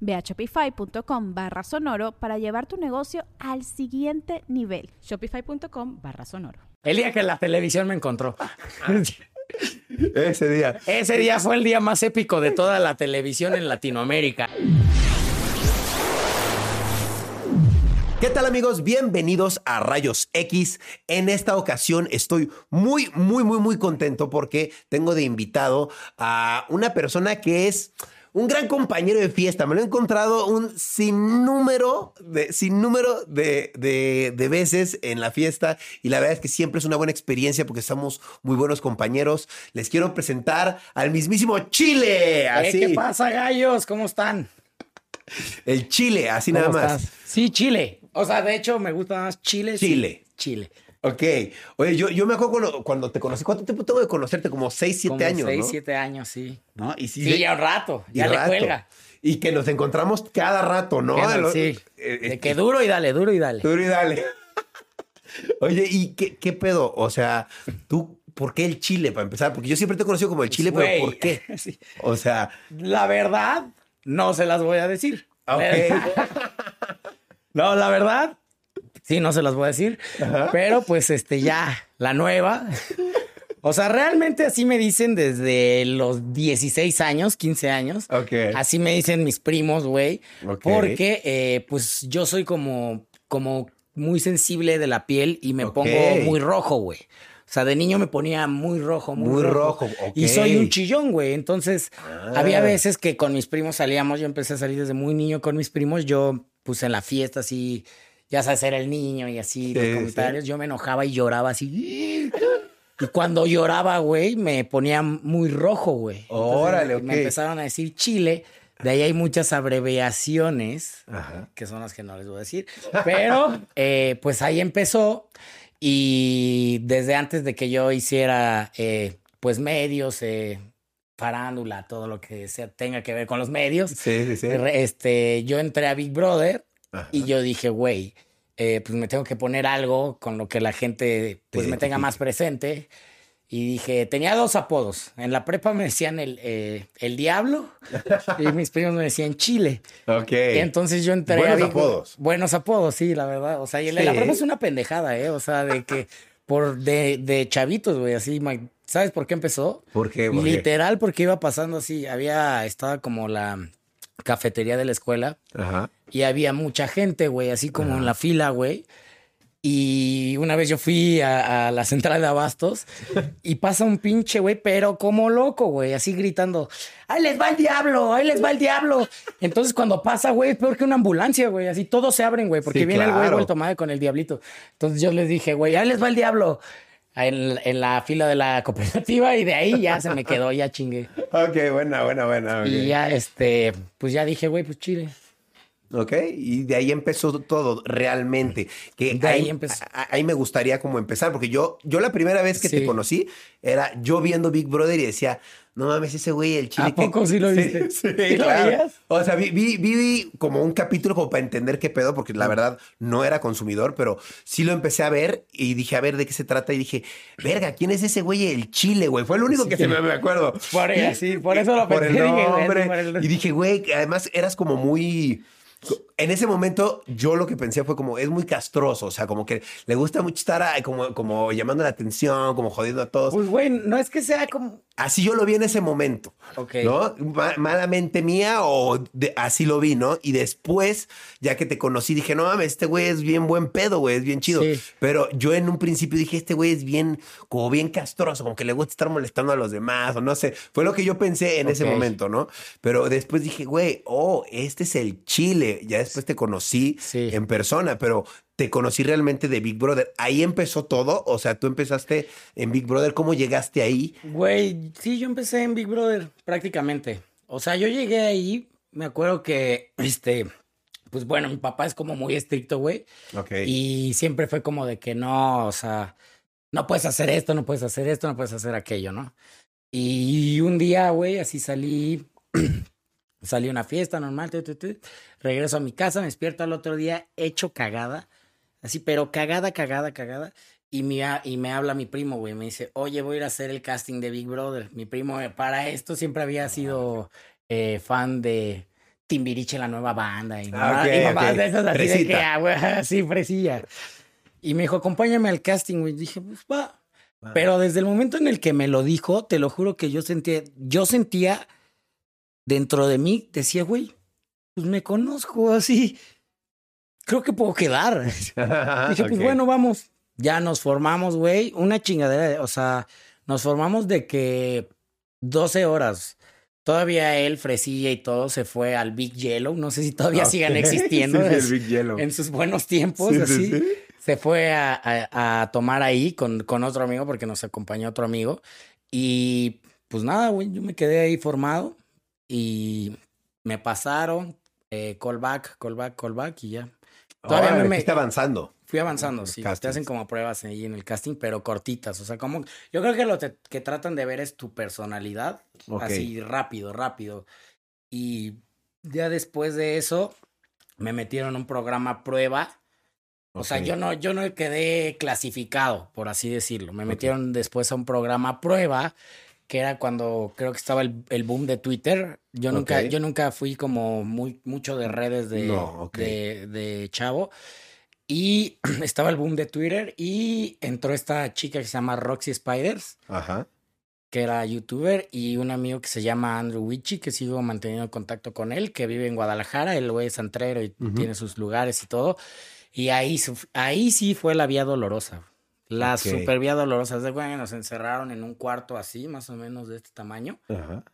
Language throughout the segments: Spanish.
Ve a shopify.com barra sonoro para llevar tu negocio al siguiente nivel. Shopify.com barra sonoro. El día que la televisión me encontró. Ese día. Ese día fue el día más épico de toda la televisión en Latinoamérica. ¿Qué tal amigos? Bienvenidos a Rayos X. En esta ocasión estoy muy, muy, muy, muy contento porque tengo de invitado a una persona que es un gran compañero de fiesta. Me lo he encontrado un sinnúmero de, sinnúmero de, de, de veces en la fiesta y la verdad es que siempre es una buena experiencia porque somos muy buenos compañeros. Les quiero presentar al mismísimo Chile. Eh, Así. ¿Qué pasa, gallos? ¿Cómo están? El Chile, así nada ¿Cómo más. estás? Sí, Chile. O sea, de hecho, me gusta más Chile. sí. Chile. Chile. Ok. Oye, yo, yo me acuerdo cuando, cuando te conocí. ¿Cuánto tiempo tengo de conocerte? Como 6, 7 Como años, seis, ¿no? siete años, sí. ¿No? Y sí, Sí, ya un rato. Ya le rato. cuelga. Y que nos encontramos cada rato, ¿no? Lo- sí. eh, De eh, que duro y dale, duro y dale. Duro y dale. Oye, ¿y qué, qué pedo? O sea, tú, ¿por qué el Chile para empezar? Porque yo siempre te he conocido como el Chile, Güey. pero ¿por qué? Sí. O sea, La verdad, no se las voy a decir. ok. No, la verdad, sí, no se las voy a decir. Pero pues este ya, la nueva. O sea, realmente así me dicen desde los 16 años, 15 años. Ok. Así me dicen mis primos, güey. Porque eh, pues yo soy como, como muy sensible de la piel y me pongo muy rojo, güey. O sea, de niño me ponía muy rojo, muy, Muy rojo. Y soy un chillón, güey. Entonces, Ah. había veces que con mis primos salíamos. Yo empecé a salir desde muy niño con mis primos. Yo, pues en la fiesta, así, ya sabes, era el niño y así, Sí, los sí. comentarios. Yo me enojaba y lloraba así. Y cuando lloraba, güey, me ponía muy rojo, güey. Entonces, Órale, ok. Me empezaron a decir Chile. De ahí hay muchas abreviaciones Ajá. que son las que no les voy a decir. Pero, eh, pues ahí empezó. Y desde antes de que yo hiciera, eh, pues, medios, eh, farándula, todo lo que sea, tenga que ver con los medios, Sí, sí, sí. re- este, yo entré a Big Brother Ajá. y yo dije, güey, eh, pues me tengo que poner algo con lo que la gente, pues, me tenga más presente. Y dije, tenía dos apodos. En la prepa me decían el, eh, el diablo y mis primos me decían Chile. Ok. Entonces yo entré Buenos a Big- apodos. Buenos apodos, sí, la verdad. O sea, y el la prepa es una pendejada, ¿eh? O sea, de que por de, de chavitos, güey, así. ¿Sabes por qué empezó? ¿Por qué? ¿Por qué? Literal, porque iba pasando así. Había, estaba como la cafetería de la escuela Ajá. y había mucha gente, güey, así como en la fila, güey. Y una vez yo fui a, a la central de abastos y pasa un pinche, güey, pero como loco, güey, así gritando, ¡ahí les va el diablo! ¡ahí les va el diablo! Entonces cuando pasa, güey, es peor que una ambulancia, güey, así todos se abren, güey, porque Sí, viene el güey vuelto madre con el diablito. Entonces yo les dije, güey, ¡ahí les va el diablo! En, en la fila de la cooperativa y de ahí ya se me quedó, ya chingué. Ok, buena, buena, buena. Y ya, este, pues ya dije, güey, pues chile. Ok, y de ahí empezó todo realmente. Que De ahí ahí, empezó. ahí me gustaría como empezar, porque yo, yo la primera vez que te conocí era yo viendo Big Brother y decía, no mames, ese güey, el chile. ¿A poco sí lo viste? Sí, ¿Sí lo claro. veías? O sea, vi, vi, vi como un capítulo como para entender qué pedo, porque la verdad no era consumidor, pero sí lo empecé a ver y dije, a ver de qué se trata. Y dije, verga, ¿quién es ese güey? El chile, güey. Fue el único que se me, me acuerdo. Por, Y- por eso lo por pensé. el dije, güey, Y dije, güey, que además eras como muy. En ese momento yo lo que pensé fue como, es muy castroso, o sea, como que le gusta mucho estar ah, como, como llamando la atención, como jodiendo a todos. Pues, güey, no es que sea como. Así yo lo vi en ese momento, Ok. ¿no? Ma- malamente mía o de- así lo vi, ¿no? Y después, ya que te conocí, dije, no mames, este güey es bien buen pedo, güey, es bien chido. Sí. Pero yo en un principio dije, este güey es bien, como bien castroso, como que le gusta estar molestando a los demás, o no sé. Fue lo que yo pensé en ese momento, ¿no? Pero después dije, güey, oh, este es el chile. Ya después te conocí Sí. en persona, pero te conocí realmente de Big Brother. Ahí empezó todo. O sea, tú empezaste en Big Brother. ¿Cómo llegaste ahí? Güey, sí, yo empecé en Big Brother prácticamente. O sea, yo llegué ahí, me acuerdo que, este, pues bueno, mi papá es como muy estricto, güey. Ok. Y siempre fue como de que no, o sea, no puedes hacer esto, no puedes hacer esto, no puedes hacer aquello, ¿no? Y un día, güey, así salí, salí a una fiesta normal, tu, tu, tu, regreso a mi casa, me despierto al otro día hecho cagada, así, pero cagada, cagada, cagada. Y me, y me habla mi primo, güey, me dice, oye, voy a ir a hacer el casting de Big Brother. Mi primo, eh, para esto siempre había sido eh, fan de Timbiriche, la nueva banda. Y, Ah, mamá- ok, y mamás ok. de esas así de que, Fresita. ah, güey, así, fresilla. Y me dijo, acompáñame al casting, güey. Dije, pues va. Pero desde el momento en el que me lo dijo, te lo juro que yo sentía, yo sentía dentro de mí, decía, güey, pues me conozco así. Creo que puedo quedar. Dije, pues bueno, vamos. Ya nos formamos, güey. Una chingadera, de- o sea, nos formamos de que 12 horas. Todavía él, Fresilla y todo, se fue al Big Yellow. No sé si todavía Ok. sigan existiendo. Sí, el Big Yellow. en sus buenos tiempos, Sí, sí, así. sí. Se fue a, a- a tomar ahí con, con otro amigo porque nos acompañó otro amigo. Y pues nada, güey, yo me quedé ahí formado y me pasaron eh, callback, callback, callback y ya. Todavía me- fuiste avanzando. Fui avanzando, sí. Te hacen como pruebas ahí en el casting, pero cortitas. O sea, como. Yo creo que lo te- que tratan de ver es tu personalidad. Así rápido, rápido. Y ya después de eso, me metieron a un programa prueba. O sea, yo no, yo no quedé clasificado, por así decirlo. Me metieron después a un programa prueba, que era cuando creo que estaba el, el boom de Twitter. Yo nunca, Ok. yo nunca fui como muy, mucho de redes de, No, de, de chavo. Y estaba el boom de Twitter y entró esta chica que se llama Roxy Spiders, Ajá. que era youtuber, y un amigo que se llama Andrew Wichi, que sigo manteniendo contacto con él, que vive en Guadalajara, el güey es santrero y tiene sus lugares y todo. Y ahí, ahí sí fue la vía dolorosa. La Ok. super vía dolorosa. De güey, nos encerraron en un cuarto así, más o menos de este tamaño. Ajá.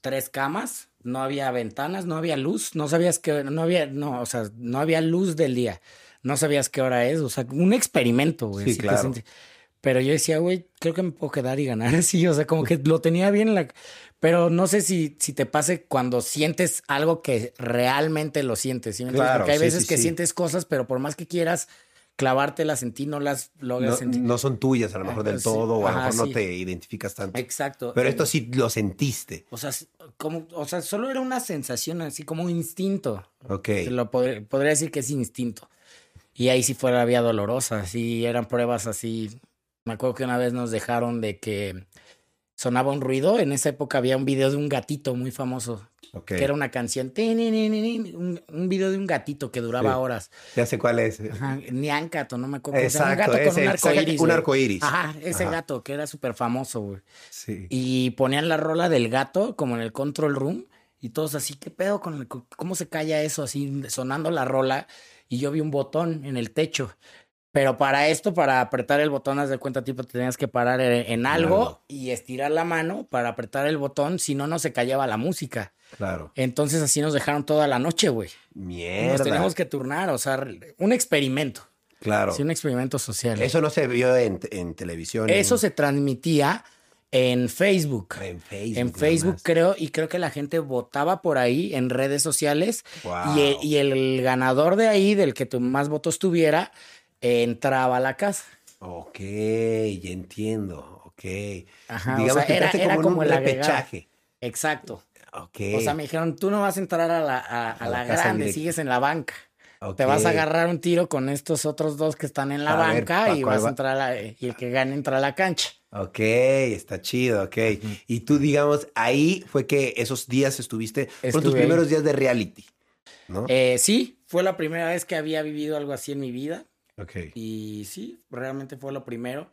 Tres camas, no había ventanas, no había luz, no sabías que, no había, no, o sea, no había luz del día. No sabías qué hora es, o sea, un experimento, güey. Sí, claro. Pero yo decía, güey, creo que me puedo quedar y ganar así, o sea, como que lo tenía bien en la... Pero no sé si, si te pase cuando sientes algo que realmente lo sientes, ¿sí? Claro, Porque hay sí, veces sí, que sientes cosas, pero por más que quieras clavártelas en ti, no las logras No, sentir. no son tuyas a lo mejor del Sí, todo, o a lo mejor no te identificas tanto. Exacto. Pero esto sí lo sentiste. O sea, como, o sea, solo era una sensación así como un instinto. Ok. Lo podría decir que es instinto. Y ahí sí fue la vía dolorosa, sí, eran pruebas así. Me acuerdo que una vez nos dejaron de que sonaba un ruido. En esa época había un video de un gatito muy famoso, que era una canción, un, un video de un gatito que duraba Sí. horas. Ya sé cuál es. Ajá, Niancato, no me acuerdo. cómo se llama, Exacto, un gato con un arcoíris. un arcoíris. Ajá, ese Ajá. gato que era súper famoso, güey. Sí. Y ponían la rola del gato como en el control room y todos así, ¿qué pedo con el, cómo se calla eso así sonando la rola? Y yo vi un botón en el techo. Pero para esto, para apretar el botón, haz de cuenta, tipo, te tenías que parar en, algo algo. y estirar la mano para apretar el botón, si no, no se callaba la música. Claro. Entonces así nos dejaron toda la noche, güey. Mierda. Nos teníamos que turnar, o sea, un experimento. Claro. Sí, un experimento social. Eso no se vio en, en televisión. Eso en, se transmitía en Facebook. en Facebook. En Facebook creo, y creo que la gente votaba por ahí en redes sociales. Wow. Y, y el ganador de ahí, del que tu- más votos tuviera, entraba a la casa. Ok, ya entiendo. Ok. Ajá, o Digamos sea, que era- como, en como un el repechaje. Exacto. Ok. O sea, me dijeron, tú no vas a entrar a la, a, a A la grande, directa. sigues en la banca. Ok. Te vas a agarrar un tiro con estos otros dos que están en la ver, banca ¿pa' y vas va? a entrar a la, y el que gane entra a la cancha. Ok, está chido, ok. Y tú, digamos, ahí fue que esos días estuviste, fueron tus primeros días de reality, ¿no? Eh, sí, fue la primera vez que había vivido algo así en mi vida. Ok. Y sí, realmente fue lo primero.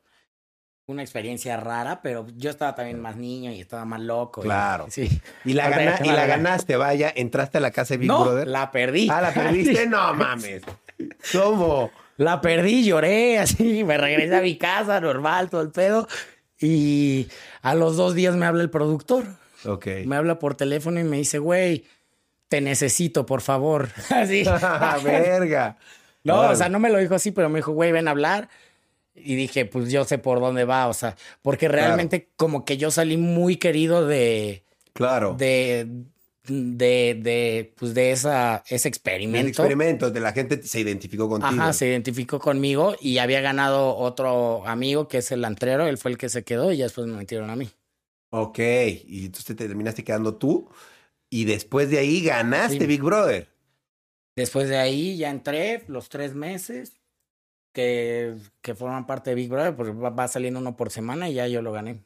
Una experiencia rara, pero yo estaba también más niño y estaba más loco. y- Claro. sí. Y la, gana- y la ganaste, vaya. ¿Entraste a la casa de Big no, Brother? la perdí. Ah, ¿la perdiste? No mames. ¿Cómo? La perdí, lloré, así, me regresé a mi casa, normal, todo el pedo. Y a los dos días me habla el productor. Ok. Me habla por teléfono y me dice, güey, te necesito, por favor. Así. Verga. No, Órale. o sea, no me lo dijo así, pero me dijo, güey, ven a hablar. Y dije, pues yo sé por dónde va, o sea, porque realmente como que yo salí muy querido de, Claro. de, de, de, pues de esa, ese experimento. experimento, de la gente se identificó contigo. Ajá, se identificó conmigo y había ganado otro amigo que es el antrero, él fue el que se quedó y ya después me metieron a mí. Ok. Y entonces te terminaste quedando tú. Y después de ahí ganaste Sí. Big Brother. Después de ahí ya entré los tres meses que, que forman parte de Big Brother, pues va, va saliendo uno por semana y ya yo lo gané.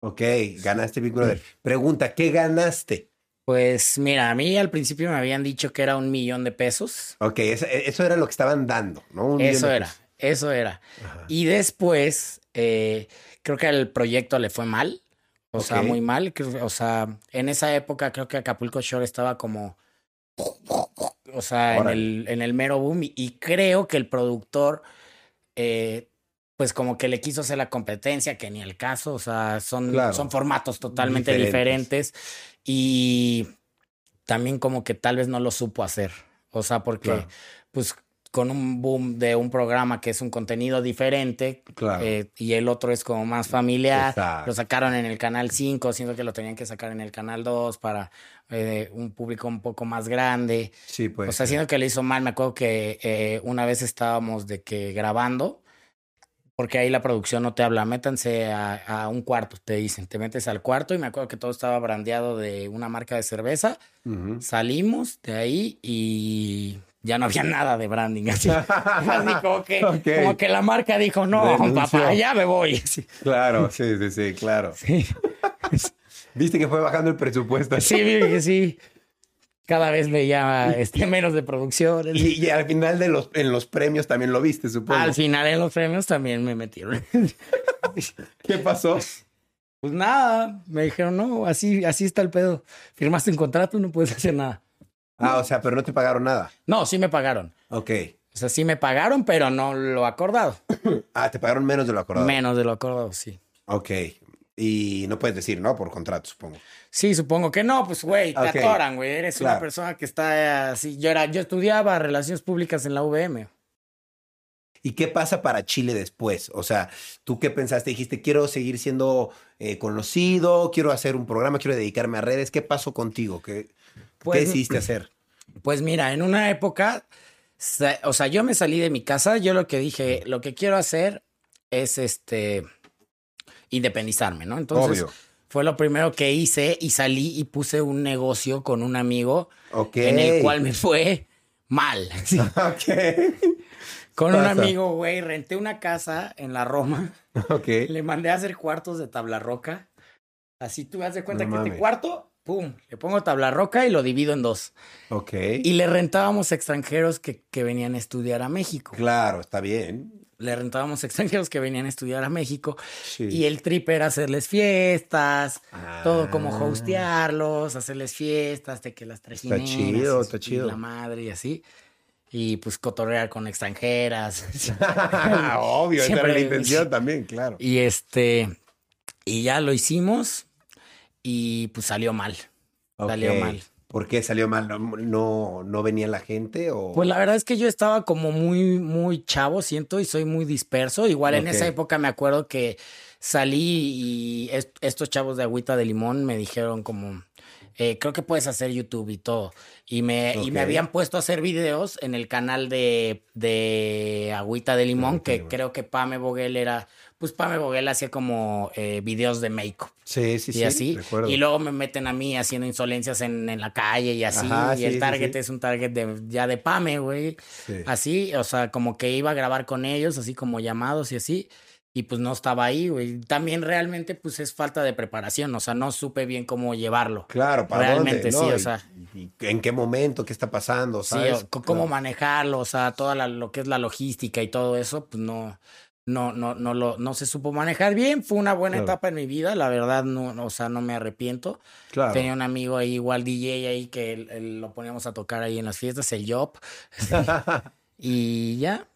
Ok, ganaste Big Brother. Pregunta, ¿qué ganaste? Pues mira, a mí al principio me habían dicho que era un millón de pesos. Ok, eso, eso era lo que estaban dando, ¿no? Un Eso era, eso era. Ajá. Y después, eh, creo que al proyecto le fue mal. O sea, muy mal. O sea, en esa época creo que Acapulco Shore estaba como. O sea, en el, en el mero boom. Y, y creo que el productor, eh, pues como que le quiso hacer la competencia, que ni el caso. O sea, son, Claro. son formatos totalmente Diferentes. diferentes. Y también como que tal vez no lo supo hacer. O sea, porque Claro. pues con un boom de un programa que es un contenido diferente Claro. eh, y el otro es como más familiar. Exacto. Lo sacaron en el canal 5, siendo que lo tenían que sacar en el canal 2 para eh, un público un poco más grande. sí, pues. o sea, siendo que le hizo mal, me acuerdo que eh, una vez estábamos de que grabando, porque ahí la producción no te habla, métanse a, a un cuarto, te dicen, te metes al cuarto y me acuerdo que todo estaba brandeado de una marca de cerveza. Salimos de ahí y ya no había nada de branding. Así, así como, que, como que la marca dijo, no, Renunció. papá, ya me voy. Claro, sí, sí, sí, claro. sí, Viste que fue bajando el presupuesto. sí, que sí. Cada vez veía este, menos de producción. Y, y al final de los, en los premios también lo viste, supongo. Al final en los premios también me metieron. ¿Qué pasó? Pues nada, me dijeron, no, así, así está el pedo. Firmaste un contrato, no puedes hacer nada. Ah, o sea, pero no te pagaron nada. No, sí me pagaron. Ok. O sea, sí me pagaron, pero no lo acordado. Ah, te pagaron menos de lo acordado. Menos de lo acordado, sí. Ok. Y no puedes decir, ¿no? Por contrato, supongo. Sí, supongo que no, pues güey, te Ok. atoran, güey. Eres Claro. una persona que está así. Yo era, yo estudiaba relaciones públicas en la UVM. ¿Y qué pasa para Chile después? O sea, ¿tú qué pensaste? Dijiste, quiero seguir siendo eh, conocido, quiero hacer un programa, quiero dedicarme a redes. ¿Qué pasó contigo? ¿Qué, Pues- ¿qué decidiste hacer? Pues mira, en una época, o sea, yo me salí de mi casa, yo lo que dije, lo que quiero hacer es este independizarme, ¿no? Entonces, Obvio. fue lo primero que hice y salí y puse un negocio con un amigo Ok. en el cual me fue mal. Sí. Con un amigo, güey, renté una casa en la Roma. Ok. Le mandé a hacer cuartos de tabla roca. Así tú das de cuenta No que mames. este cuarto, pum, le pongo tabla roca y lo divido en dos. Ok. Y le rentábamos extranjeros que, que venían a estudiar a México. Claro, está bien. Le rentábamos extranjeros que venían a estudiar a México. Sí. Y el trip era hacerles fiestas, Ah. todo como hostearlos, hacerles fiestas, de que las trajineras. chido, y- está chido. la madre y así. Y pues cotorrear con extranjeras. Obvio, esa era la intención también, claro. Y este, y ya lo hicimos y pues salió mal. Salió mal. ¿Por qué salió mal? ¿No, no, no venía la gente o...? Pues la verdad es que yo estaba como muy, muy chavo, siento, y soy muy disperso. Igual en esa época me acuerdo que salí y est- estos chavos de agüita de limón me dijeron como, eh, creo que puedes hacer YouTube y todo. Y me, y me habían puesto a hacer videos en el canal de, de agüita de limón, que creo que Pame Boguel era, pues Pame Boguel hacía como eh, videos de make-up. sí, sí, y sí, así. recuerdo. Y luego me meten a mí haciendo insolencias en, en la calle y así. Ajá, y sí, el sí, target sí. es un target de, ya de Pame, güey. Sí. Así, o sea, como que iba a grabar con ellos, así como llamados y así. y pues no estaba ahí, güey. También realmente pues es falta de preparación, o sea, no supe bien cómo llevarlo. Claro, ¿para Realmente dónde, sí, no? o sea. Y- y ¿En qué momento? ¿Qué está pasando? Sí, ¿Sabes? o c- cómo manejarlo, o sea, toda la- lo que es la logística y todo eso, pues no, no, no, no lo, no se supo manejar bien. Fue una buena Claro. etapa en mi vida, la verdad, no, no, o sea, no me arrepiento. Claro. Tenía un amigo ahí, igual DJ ahí, que él- él lo poníamos a tocar ahí en las fiestas, el Job. y ya.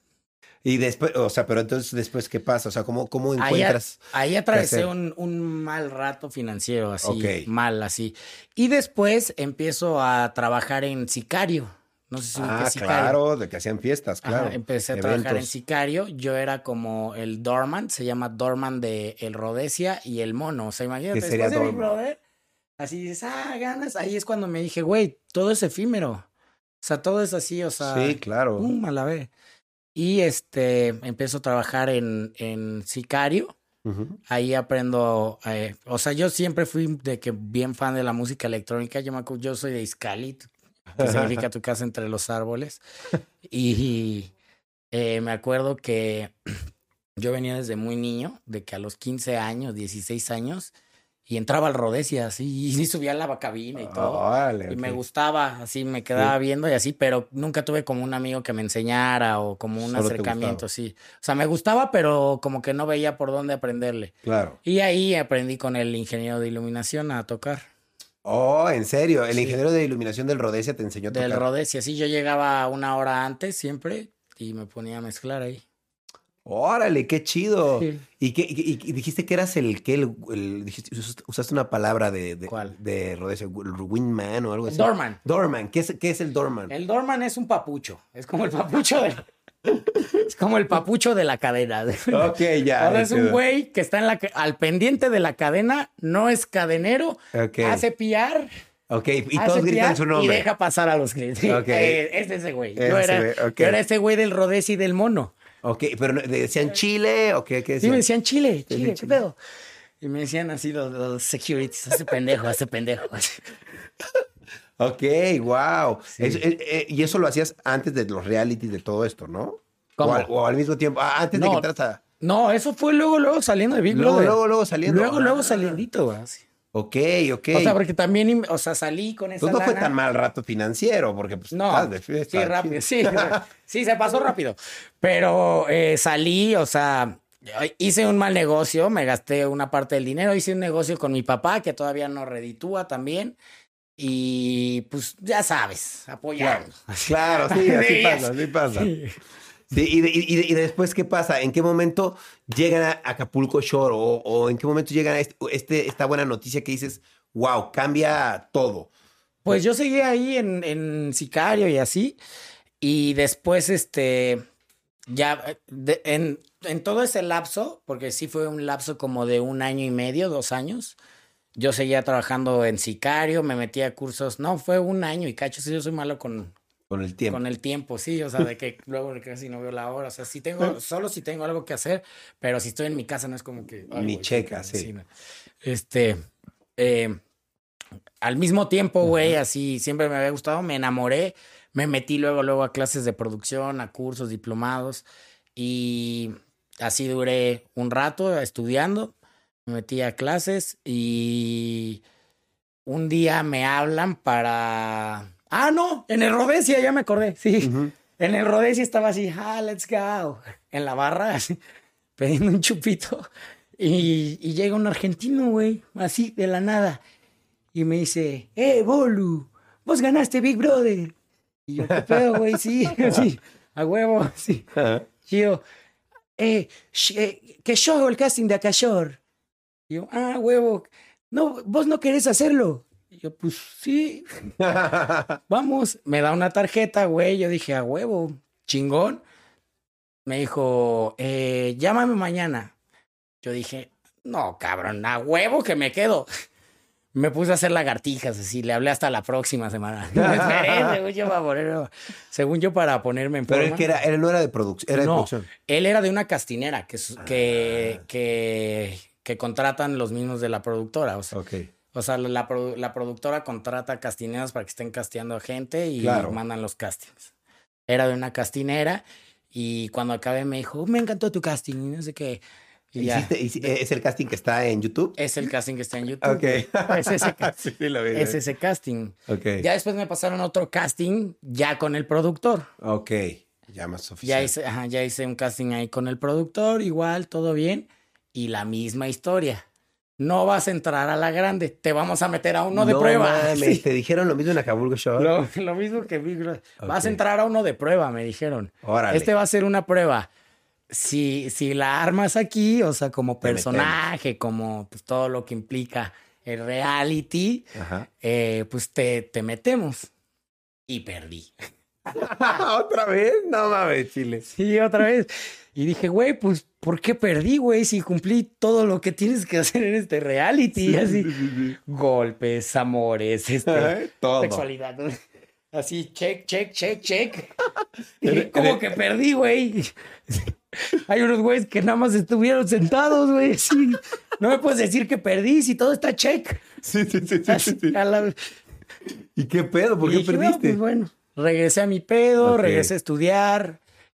y después, o sea, pero entonces después, ¿qué pasa? O sea, ¿cómo, cómo encuentras? ahí atravesé un, un mal rato financiero, así, mal, así. Y después empiezo a trabajar en Sicario. No sé si Ah, claro, de que hacían fiestas, Ajá, claro. empecé a trabajar en. Sicario. Yo era como el Dorman, se llama Dorman de El Rodesia y el Mono. O sea, imagínate, ¿Qué sería después de Dorman? Brother, así dices, ah, ganas. Ahí es cuando me dije, güey, todo es efímero. O sea, todo es así, o sea, Sí, claro. pum, a la vez. Y este, empiezo a trabajar en, en Sicario. Ahí aprendo, eh, o sea, yo siempre fui de que bien fan de la música electrónica. Yo me yo soy de Iscalit, que significa tu casa entre los árboles. Y eh, me acuerdo que yo venía desde muy niño, de que a los 15 años, 16 años, y entraba al Rodesia así, y sí subía a la cabina y todo. Y me gustaba, así me quedaba viendo y así, pero nunca tuve como un amigo que me enseñara o como un Solo acercamiento, sí. O sea, me gustaba, pero como que no veía por dónde aprenderle. Claro. Y ahí aprendí con el ingeniero de iluminación a tocar. Oh, en serio, el Sí. ingeniero de iluminación del Rodesia te enseñó a tocar. Del Rodesia, sí, yo llegaba una hora antes siempre y me ponía a mezclar ahí. Órale, qué chido. Sí. ¿Y, qué, y, y dijiste que eras el que el, usaste- una palabra de, de, ¿Cuál? de Rodesia, el wingman o algo así. Doorman. Doorman, ¿qué es, qué es el doorman? El Dorman es un papucho, es como el papucho de... es como el papucho de la cadena. Ok, ya. Ahora es un güey que está en la, ca- al pendiente de la cadena, no es cadenero, Ok. hace piar, Ok, y hace todos gritan su y nombre. deja pasar a los clientes. Ok. Eh, es ese güey. Yo, Ese era, yo ese güey del Rodesi y del mono. Ok, pero ¿decían Chile o qué, qué Sí, decían? me decían Chile, Chile, ¿qué Chile. pedo? Y me decían así los, los securities, hace pendejo, hace pendejo. Ok, wow. Sí. Eh, eh, y eso lo hacías antes de los reality, de todo esto, ¿no? ¿Cómo? O al, o al mismo tiempo, ah, antes de que entras a... No, eso fue luego, luego saliendo de Big Luego, Brother. luego, luego saliendo. Luego, luego Ah. saliendito, güey. Ok, ok. O sea, porque también, o sea, salí con esa Pues no fue tan mal rato financiero, porque pues No, estás de fiesta. sí, rápido, sí, sí, se pasó rápido. Pero eh, salí, o sea, hice un mal negocio, me gasté una parte del dinero, hice un negocio con mi papá que todavía no reditúa también. Y pues ya sabes, apoyando. Claro, sí, así Sí, pasa, así pasa. Sí. Sí, y, de- y de- y después, ¿qué pasa? ¿En qué momento llegan a Acapulco Shore? ¿O, o en qué momento llegan a este, este- esta buena noticia que dices, wow, cambia todo? Pues yo seguí ahí en, en Sicario y así. Y después, este, ya de- en, en todo ese lapso, porque sí fue un lapso como de un año y medio, dos años, yo seguía trabajando en Sicario, me metía a cursos, no, fue un año y cacho, sí, yo soy malo con, Con el tiempo. con el tiempo, sí, o sea, de que luego casi no veo la hora, o sea, sí tengo, solo si tengo algo que hacer, pero si estoy en mi casa no es como que... Ni checa, sí. Este, eh, al mismo tiempo, güey, así siempre me había gustado, me enamoré, me metí luego, luego a clases de producción, a cursos, diplomados, y así duré un rato estudiando, me metí a clases y un día me hablan para... Ah, no, en el Rodesia, ya me acordé, sí. En el Rodesia estaba así, ah, let's go. En la barra, así, pidiendo un chupito. Y, y llega un argentino, güey, así de la nada. Y me dice, eh, Bolu, vos ganaste Big Brother. Y yo, ¿qué pedo, güey? Sí, sí, a huevo, sí. Y yo, eh, eh, que yo hago el casting de Acayor. Y yo, ah, huevo, no, vos no querés hacerlo. Y yo, pues sí, vamos. Me da una tarjeta, güey. Yo dije, a huevo, chingón. Me dijo, eh, llámame mañana. Yo dije, no, cabrón, a huevo que me quedo. Me puse a hacer lagartijas, así, le hablé hasta la próxima semana. Me esperé, según yo, para poner- según yo, para ponerme en Pero forma. él que era, él no era de producción, era de producción. él era de una castinera que, que, que, que contratan los mismos de la productora. O sea, o sea la, la produ- la productora contrata castineras para que estén casteando a gente y Claro. mandan los castings. Era de una castinera y cuando acabé me dijo, me encantó tu casting y no sé qué. Y. Hiciste- ¿Es el casting que está en YouTube? Es el casting que está en YouTube. Ok. Es ese, sí, lo vi. es ese casting. Ok. Ya después me pasaron otro casting ya con el productor. Ok. Ya más Ya oficial. hice, ajá, ya hice un casting ahí con el productor, igual, todo bien. Y la misma historia. No vas a entrar a la grande, te vamos a meter a uno de No prueba. mames, Sí. Te dijeron lo mismo en Acapulco Shore. Lo, lo mismo que Big. Vas a entrar a uno de prueba, me dijeron. Órale. Este va a ser una prueba. Si, si la armas aquí, o sea, como personaje, como pues, todo lo que implica el reality, eh, pues te, te metemos. Y perdí. ¿Otra vez? No mames, Chile. Sí, otra vez. Y dije, güey, pues, ¿por qué perdí, güey? Si cumplí todo lo que tienes que hacer en este reality. así, golpes, amores, este, todo. sexualidad. ¿no? Así, check, check, check, check. Dije, ¿cómo que perdí, güey? Hay unos güeyes que nada más estuvieron sentados, güey. sí. No me puedes decir que perdí si todo está check. Sí, sí, sí, sí, Así, la- ¿Y qué pedo? ¿Por y qué dije, no, perdiste? pues bueno, regresé a mi pedo, regresé a estudiar,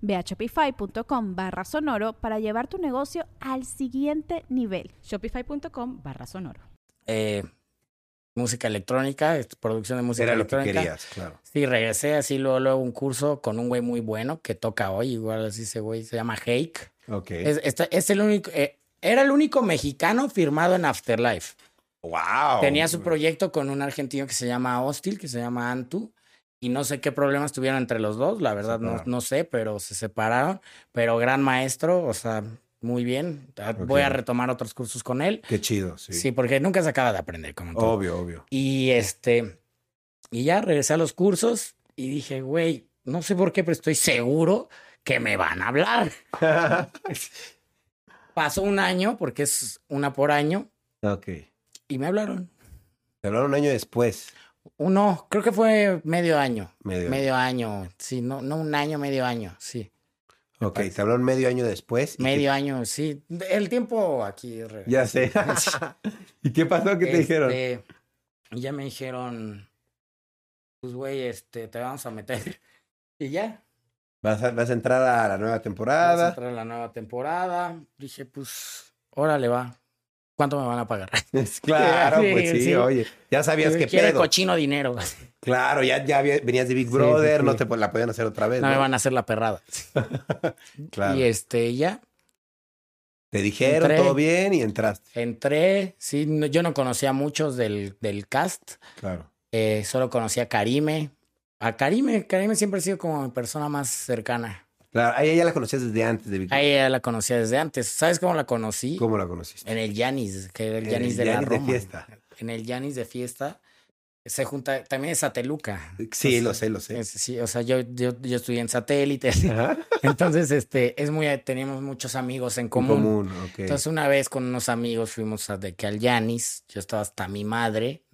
Ve a shopify.com barra sonoro para llevar tu negocio al siguiente nivel. Shopify.com barra sonoro. eh, música electrónica, producción de música Era lo que electrónica. querías, claro. Sí, regresé así luego, luego un curso con un güey muy bueno que toca hoy, igual así ese güey, se llama Hake. Ok. Es, esta- es el único, eh, era el único mexicano firmado en Afterlife. wow. Tenía su proyecto con un argentino que se llama Hostil, que se llama Antu. Y no sé qué problemas tuvieron entre los dos, la verdad no, no sé, pero se separaron. Pero gran maestro, o sea, muy bien. Ah, Voy a retomar otros cursos con él. Qué chido, sí. Sí, porque nunca se acaba de aprender, como todo. Obvio, obvio. Y este, y ya regresé a los cursos y dije, güey, no sé por qué, pero estoy seguro que me van a hablar. Pasó un año, porque es una por año, ok. y me hablaron. Te hablaron un año después. Uno, creo que fue medio año. Medio. Medio año, sí, no, no un año, medio año, sí. Ok, te hablaron medio año después. Medio año, sí. El tiempo aquí. re- Ya sé. ¿Y qué pasó? ¿Qué te dijeron? Este, ya me dijeron, pues güey, este, te vamos a meter. Y ya, ¿Vas a, vas a entrar a la nueva Vamos a temporada? entrar a la nueva temporada. Dije, pues, órale, va. ¿Cuánto me van a pagar? Claro, Sí, pues sí, sí. oye. Ya sabías que pedo. cochino dinero. Claro, ya, ya venías de Big Brother, sí, no te la podían hacer otra vez. No ¿no? me van a hacer la perrada. Claro. Y este, ya Te dijeron Entré. todo bien y entraste. entré. Sí, no- yo no conocía a muchos del, del cast. Claro. Eh, solo conocía a Karime. A Karime, Karime siempre ha sido como mi persona más cercana. Claro, a ella ya la conocías desde antes de Big A Brother. ella la conocía desde antes. ¿Sabes cómo la conocí? ¿Cómo la conociste? En el Yanis, que era el Yanis de la Yanis de Roma. fiesta. En el Yanis de fiesta. Se junta, también es Sateluca. Sí, lo sé, lo sé. es- sí, o sea, yo, yo, yo estudié en satélite. Entonces, este, es muy, teníamos muchos amigos en En común. común, ok. Entonces, una vez con unos amigos fuimos a, de que al Yanis, yo estaba hasta mi madre,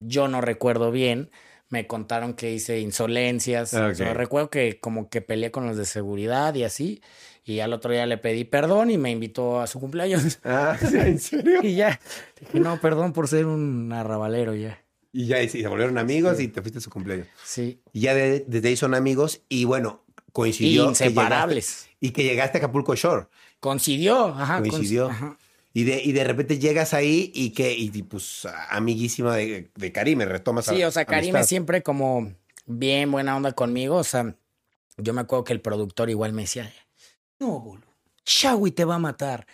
yo no recuerdo bien, me contaron que hice insolencias, o sea, Ok. recuerdo que como que peleé con los de seguridad y así, y al otro día le pedí perdón y me invitó a su cumpleaños. Ah, ¿en serio? Y ya, dije, no, perdón por ser un arrabalero ya. Y ya y se volvieron amigos y te fuiste a su cumpleaños. Sí, Y ya de- desde ahí son amigos y bueno, coincidió. que inseparables. llegaste- y que llegaste a Acapulco Shore. Coincidió, ajá. coinc- Coincidió. ajá. Y de, y de repente llegas ahí y que, y pues amiguísima de, de Karime, retomas Sí, a- o sea, Karime siempre como bien buena onda conmigo. O sea, yo me acuerdo que el productor igual me decía, no, boludo, Shawi te va a matar.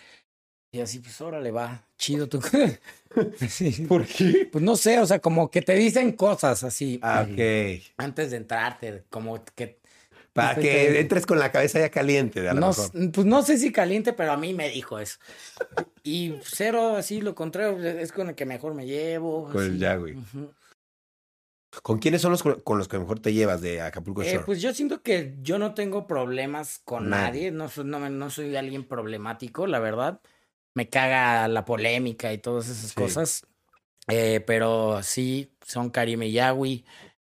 Y así, pues, órale, va, chido tú. Sí. ¿Por qué? Pues no sé, o sea, como que te dicen cosas así. Ah, ok. Antes de entrarte, como que... Para que entres con la cabeza ya caliente, de a lo No, mejor. pues no sé si caliente, pero a mí me dijo eso. Y cero, así, lo contrario, es con el que mejor me llevo. Con el ya, güey. ¿Con quiénes son los con, los que mejor te llevas de Acapulco Eh, Shore? pues yo siento que yo no tengo problemas con Nadie. nadie, no, soy- no, no soy alguien problemático, la verdad. Me caga la polémica y todas esas Sí. cosas. Eh, pero sí, son Karim y Yahweh.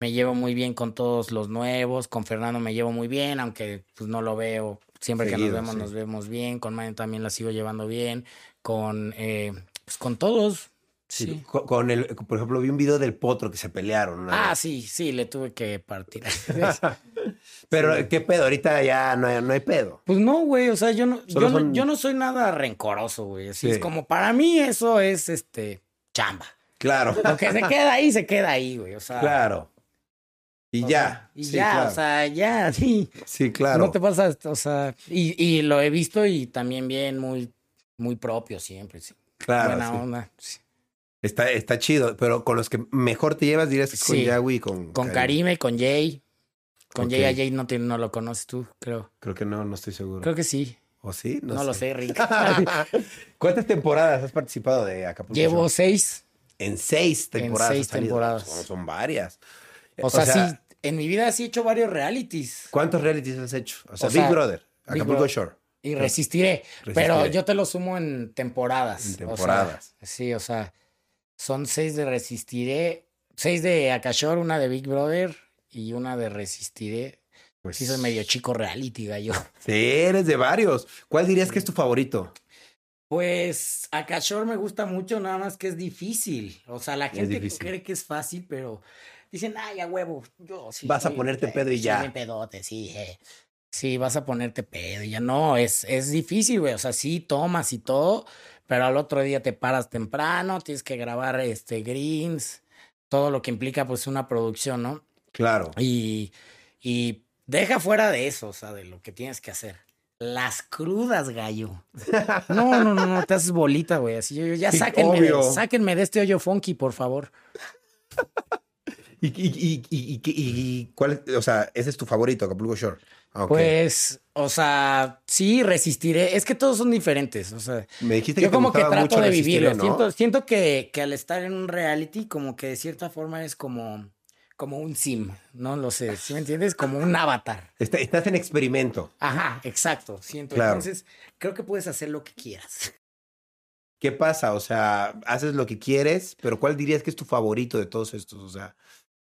Me llevo muy bien con todos los nuevos. Con Fernando me llevo muy bien, aunque pues no lo veo. Siempre que nos vemos, sí. nos vemos bien. Con Mayen también la sigo llevando bien. Con, eh, pues con todos. Sí, Sí. Con, con el, por ejemplo, vi un video del potro que se pelearon. una Ah, sí, sí, le tuve que partir. Pero, ¿qué pedo? Ahorita ya no hay, no hay pedo. Pues no, güey, o sea, yo no, yo, no- yo no soy nada rencoroso, güey. Así Sí. es como para mí eso es este chamba. Claro, Lo que se queda ahí, se queda ahí, güey. O sea. claro. Y o ya. sea, y Sí, ya, claro. o sea, ya, sí. Sí, claro. No te pasa, o sea, y, y lo he visto y también bien, muy, muy propio siempre, sí. claro, Buena sí. onda. sí. Está, está chido, pero con los que mejor te llevas dirías que con. Yahweh y con... Con Karime, con Jay. Con Jay a. Jay no, te, no lo conoces tú, creo. Creo que no, no estoy seguro. Creo que sí. ¿O sí? No, lo sé, Rick. ¿Cuántas temporadas has participado de Acapulco Llevo seis. En seis temporadas. seis has salido. temporadas. Son, son varias. O sea, sí, en mi vida sí he hecho varios realities. ¿Cuántos realities has hecho? O sea, O Big sea, Brother, Acapulco. Shore. Y resistiré, Pero yo te lo sumo en temporadas. En o sea, temporadas. sí, o sea, son seis de Resistiré, seis de Akashore, una de Big Brother y una de Resistiré. Pues, Sí, soy medio chico reality, gallo. Sí, eres de varios. ¿Cuál dirías que es tu favorito? Pues Akashore me gusta mucho, nada más que es difícil. O sea, la gente cree que es fácil, pero dicen, ay, a huevo, yo sí. Vas a ponerte pedo y ya. pedote, sí, eh. Sí, vas a ponerte pedo y ya no, es, es difícil, güey. O sea, sí tomas y todo, pero al otro día te paras temprano, tienes que grabar este greens, todo lo que implica pues una producción, ¿no? Claro. Y, y deja fuera de eso, o sea, de lo que tienes que hacer. Las crudas, gallo. No, no, no, no, te haces bolita, güey. Así yo, yo- ya Sí, sáquenme de, sáquenme de este hoyo funky, por favor. ¿Y, y, y, y, y- y cuál? O sea, ese es tu favorito, Acapulco Shore. Ah. Pues, o sea, sí, resistiré. Es que todos son diferentes, o sea. Me dijiste que Yo te como que trato mucho de vivirlo. ¿no? Siento, siento que, que al estar en un reality, como que de cierta forma es como, como un sim, no lo sé, ¿sí me entiendes? Como un avatar. Está- estás en experimento. Ajá, exacto, siento. Claro. Entonces, creo que puedes hacer lo que quieras. ¿Qué pasa? O sea, haces lo que quieres, pero ¿cuál dirías que es tu favorito de todos estos? O sea,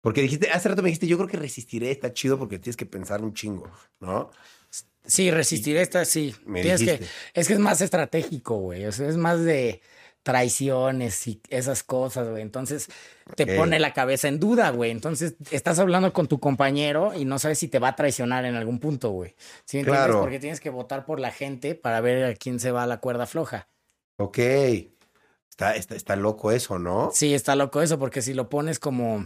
porque dijiste, hace rato me dijiste, yo creo que resistiré, está chido porque tienes que pensar un chingo, ¿no? Sí, resistiré esta, sí. Me Tienes que, dijiste. es que es más estratégico, güey. O sea, es más de traiciones y esas cosas, güey. Entonces te pone la cabeza en duda, güey. Entonces estás hablando con tu compañero y no sabes si te va a traicionar en algún punto, güey. ¿Sí me entiendes? Claro. Porque tienes que votar por la gente para ver a quién se va la cuerda floja. Ok. Está, está, está loco eso, ¿no? Sí, está loco eso, porque si lo pones como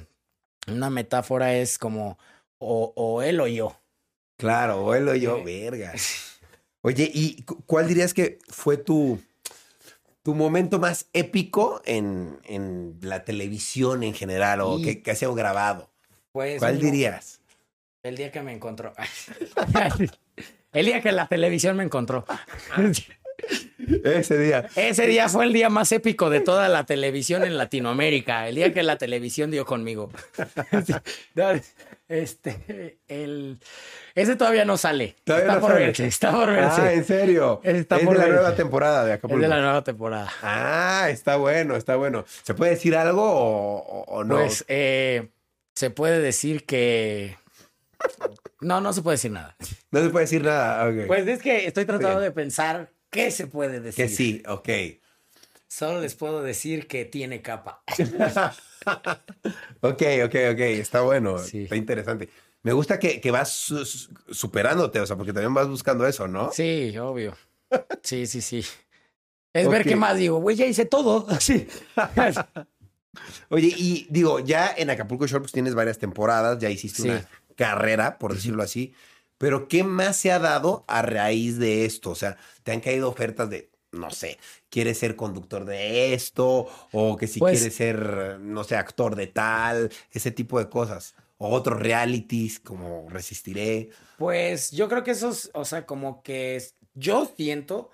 una metáfora es como o, o él o yo. Claro, o él o yo, verga. Oye, ¿y cu- cuál dirías que fue tu, tu momento más épico en, en la televisión en general o Y- que, que has sido grabado? Pues, ¿Cuál dirías? El día que me encontró. el día que la televisión me encontró. Ese día. Ese día fue el día más épico de toda la televisión en Latinoamérica. El día que la televisión dio conmigo. Este, el, ese todavía no sale. Todavía está no por sale. verse, está por verse. Ah, ¿en serio? Está es por de la nueva temporada de es Acapulco. de la nueva temporada. Ah, está bueno, está bueno. ¿Se puede decir algo o, no? Pues eh, se puede decir que. No, no se puede decir nada. no se puede decir nada. Pues es que estoy tratando de pensar qué se puede decir. que sí, ok. Solo les puedo decir que tiene capa. Ok, ok, ok. Está bueno. Sí. Está interesante. Me gusta que, que vas su- su- superándote, o sea, porque también vas buscando eso, ¿no? Sí, obvio. Sí, sí, sí. Es ver qué más digo, güey, ya hice todo. Sí. Oye, y digo, ya en Acapulco Shore pues tienes varias temporadas, ya hiciste Sí. una carrera, por decirlo así. Pero ¿qué más se ha dado a raíz de esto? O sea, te han caído ofertas de, no sé, quieres ser conductor de esto, o que si Pues- quieres ser, no sé, actor de tal, ese tipo de cosas. O otros realities como Resistiré. Pues yo creo que eso es, o sea, como que yo siento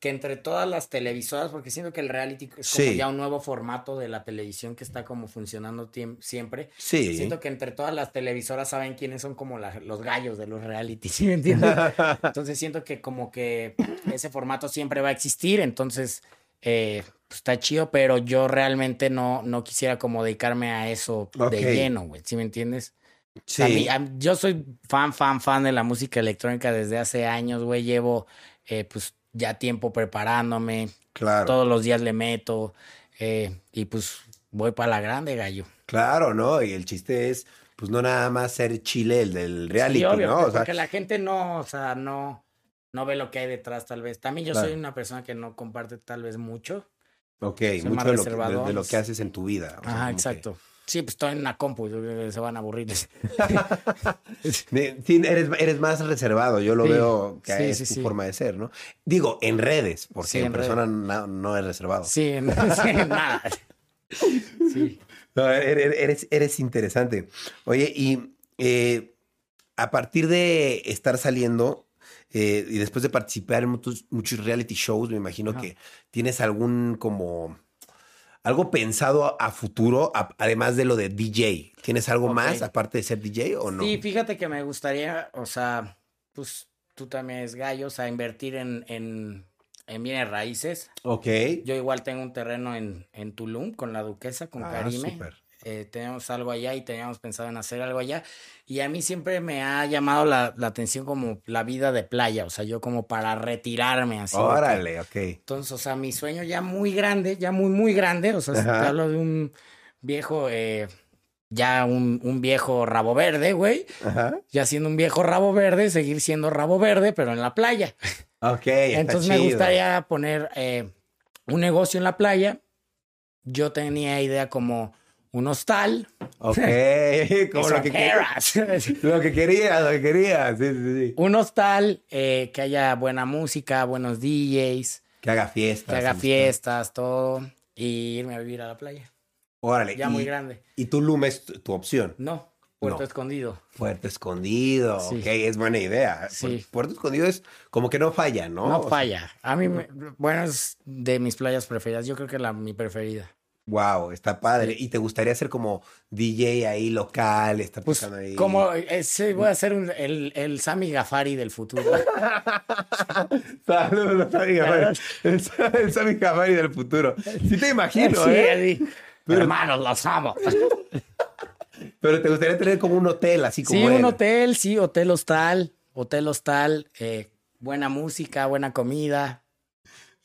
que entre todas las televisoras, porque siento que el reality es como Sí. ya un nuevo formato de la televisión que está como funcionando siempre. Sí. Siento que entre todas las televisoras saben quiénes son como la- los gallos de los reality, ¿sí me entiendes? Entonces siento que como que ese formato siempre va a existir, entonces eh, pues, está chido, pero yo realmente no, no quisiera como dedicarme a eso de lleno, güey, ¿sí me entiendes? Sí. A mí- a- yo soy fan, fan, fan de la música electrónica desde hace años, güey. Llevo eh, pues ya tiempo preparándome. claro. Todos los días le meto. eh, y pues voy para la grande, gallo. Claro, ¿no? Y el chiste es, pues no nada más ser chile el del reality, Sí, obvio, ¿no? O sea, porque la gente no, o sea, no, no ve lo que hay detrás, tal vez. También yo Claro. soy una persona que no comparte tal vez mucho. ok, soy mucho de lo, que, de- lo que haces en tu vida. o sea, que- exacto. Sí, pues estoy en una compu, se van a aburrir. Sí, eres, eres más reservado, yo lo Sí, veo que sí, es sí, tu forma de ser, ¿no? Digo, en redes, porque en, en persona no, no es reservado. Sí, sí, nada. Sí. No, eres, eres, eres interesante. Oye, y eh, a partir de estar saliendo eh, y después de participar en muchos, muchos reality shows, me imagino que tienes algún como algo pensado a, futuro, a- además de lo de DJ. ¿Tienes algo más aparte de ser DJ o no? Sí, fíjate que me gustaría, o sea, pues tú también es gallo, o sea, invertir en, en, en bienes raíces. Ok. Yo igual tengo un terreno en, en Tulum con la duquesa, con Ah, Karime. súper. Eh, tenemos algo allá y teníamos pensado en hacer algo allá. Y a mí siempre me ha llamado la, la atención como la vida de playa, o sea, yo como para retirarme así. de que- Órale, ok. Entonces, o sea, mi sueño ya muy grande, ya muy, muy grande, o sea, si te hablo de un viejo, eh, ya un, un viejo rabo verde, güey Ajá. ya siendo un viejo rabo verde, seguir siendo rabo verde, pero en la playa. Ok. Entonces me chido. gustaría poner eh, un negocio en la playa. Yo tenía idea como un hostal. Ok. Como lo que, querías. querías. lo que querías, lo que querías. Sí, sí, sí. un hostal eh, que haya buena música, buenos DJs, Que haga fiestas. que haga fiestas, todo. Y irme a vivir a la playa. Órale. Ya y, muy grande. Y Tulum es tu, tu opción. No, Puerto No. Escondido. Puerto Escondido. Ok, es buena idea. Sí. Puer- Puerto Escondido es como que no falla, ¿no? No O sea, falla. A mí, me- bueno, es de mis playas preferidas. Yo creo que la mi preferida. Wow, está padre. ¿Y te gustaría ser como DJ ahí local? Estar Pues ahí. como ese, voy a ser un- el, el Sammy Gafari del futuro. Saludos, Sammy Gafari. El, el Sammy Gafari del futuro. Sí te imagino, Sí, ¿eh? así. Hermanos, los amo. Pero te gustaría tener como un hotel, así como Sí, un hotel, sí, hotel hostal, hotel hostal, eh, buena música, buena comida.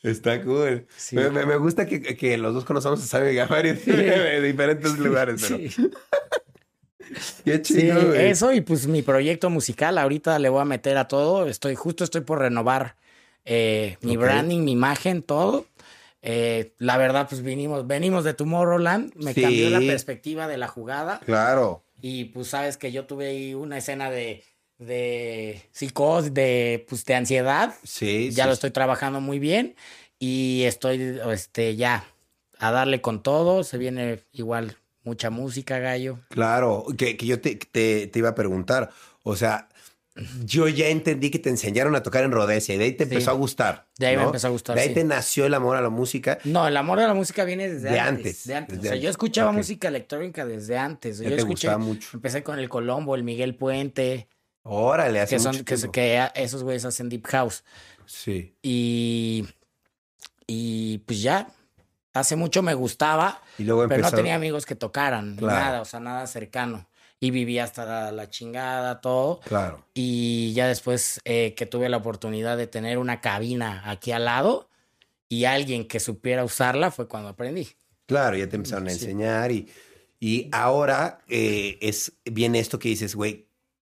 Está cool. Sí. Me, me- gusta que, que los dos conocemos a Sammy Gafari de diferentes lugares, pero Sí, qué sí, chido, güey. eso y pues mi proyecto musical, ahorita le voy a meter a todo. Estoy, justo estoy por renovar eh, mi branding, mi imagen, todo. Eh, la verdad, pues vinimos, venimos de Tomorrowland, me Sí. cambió la perspectiva de la jugada. Claro. Y pues sabes que yo tuve ahí una escena de, de psicosis, de, pues, de ansiedad. Sí. ya sí, lo estoy trabajando muy bien y estoy este, ya a darle con todo. Se viene igual mucha música, gallo. Claro, que, que yo te, te, te iba a preguntar. O sea, yo ya entendí que te enseñaron a tocar en Rhodesia y de ahí te Sí. empezó a gustar. De ahí me empezó a gustar, De ahí sí. te nació el amor a la música. No, el amor de la música viene desde De antes, antes, De antes. desde o sea, yo escuchaba música electrónica desde antes. Ya yo te escuché, mucho. empecé con el Colombo, el Miguel Puente, Órale, hace que son, que, esos güeyes hacen deep house. Sí. Y, y pues ya, hace mucho me gustaba. Y luego Pero no tenía amigos que tocaran, Claro. nada, o sea, nada cercano. Y vivía hasta la, la chingada, todo. Claro. Y ya después eh, que tuve la oportunidad de tener una cabina aquí al lado y alguien que supiera usarla fue cuando aprendí. Claro, ya te empezaron a Sí. enseñar y, y ahora eh, es viene esto que dices, güey,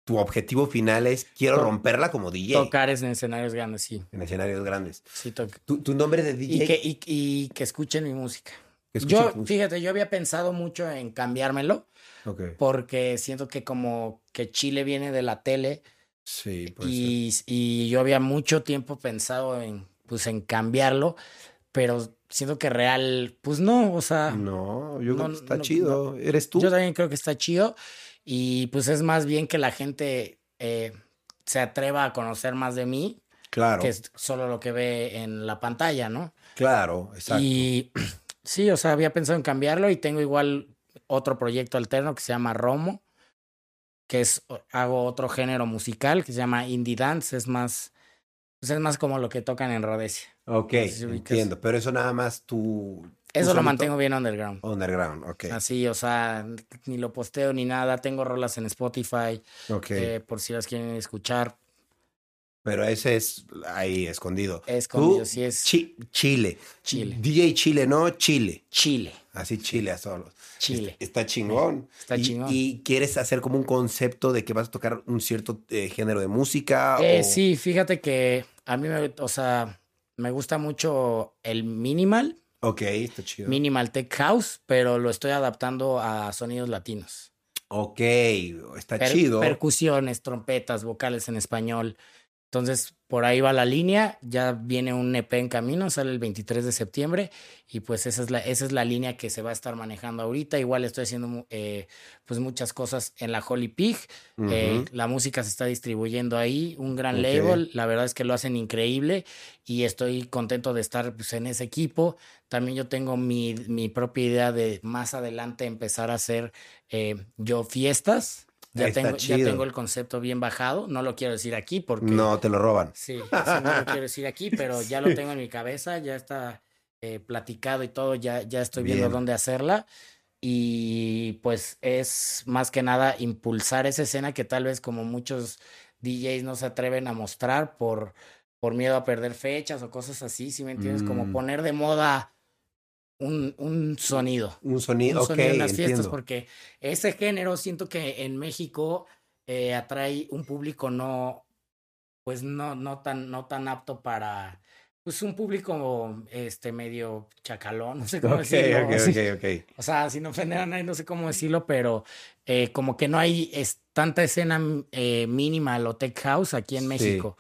tu objetivo final es quiero To- romperla como DJ Tocar en escenarios grandes, sí. en escenarios grandes. sí to- ¿Tu, tu nombre de DJ? y, que, y, y que escuchen mi música. Que escuchen Yo, música. fíjate, yo había pensado mucho en cambiármelo Ok. porque siento que como que Chile viene de la tele Sí, pues. y, y yo había mucho tiempo pensado en pues en cambiarlo, pero siento que real, pues no, o sea, No, yo creo que está no, chido. ¿Eres tú? yo también creo que está chido y pues es más bien que la gente eh, se atreva a conocer más de mí Claro, que es solo lo que ve en la pantalla, ¿no? claro, exacto. Y sí, o sea, había pensado en cambiarlo y tengo igual otro proyecto alterno que se llama Romo, que es, hago otro género musical que se llama Indie Dance, es más, pues es más como lo que tocan en Rhodesia. Ok, entiendo. Pero eso nada más tú Eso lo solito? mantengo bien underground. Underground, ok. Así, o sea, ni lo posteo ni nada. Tengo rolas en Spotify, Ok. eh, por si las quieren escuchar. Pero ese es ahí escondido. Escondido, Tú, sí es Chi- Chile. Chile. DJ Chile, no Chile. Chile. Así Chile a solos. Chile. Está chingón. Está y, chingón. Y quieres hacer como un concepto de que vas a tocar un cierto eh, género de música. Eh, o- Sí, fíjate que a mí me, o sea, me gusta mucho el minimal, Ok, está chido. minimal tech house, pero lo estoy adaptando a sonidos latinos. ok, está Per- chido. Percusiones, trompetas, vocales en español. Entonces, por ahí va la línea. Ya viene un EP en camino, sale el 23 de septiembre. Y pues esa es la, esa es la línea que se va a estar manejando ahorita. Igual estoy haciendo eh, pues muchas cosas en la Holy Pig. Eh, la música se está distribuyendo ahí, un gran label. La verdad es que lo hacen increíble y estoy contento de estar pues, en ese equipo. También yo tengo mi, mi propia idea de más adelante empezar a hacer eh, yo fiestas. Ya tengo, ya tengo el concepto bien bajado. No lo quiero decir aquí porque No, te lo roban. sí, no lo quiero decir aquí, pero ya lo tengo en mi cabeza, ya está eh, platicado y todo, ya, ya estoy viendo Bien. dónde hacerla. Y pues es más que nada impulsar esa escena que tal vez como muchos DJs no se atreven a mostrar por, por miedo a perder fechas o cosas así, si me entiendes? Como Mm. poner de moda un, un sonido. Un sonido, un sonido en las fiestas, entiendo. porque ese género siento que en México eh, atrae un público no, pues no, no tan, no tan apto para, pues un público este medio chacalón, no sé cómo decirlo. ok, sí. ok, ok. O sea, sin ofender a nadie, no sé cómo decirlo, pero eh, como que no hay es, tanta escena eh, minimal o tech house aquí en Sí. México.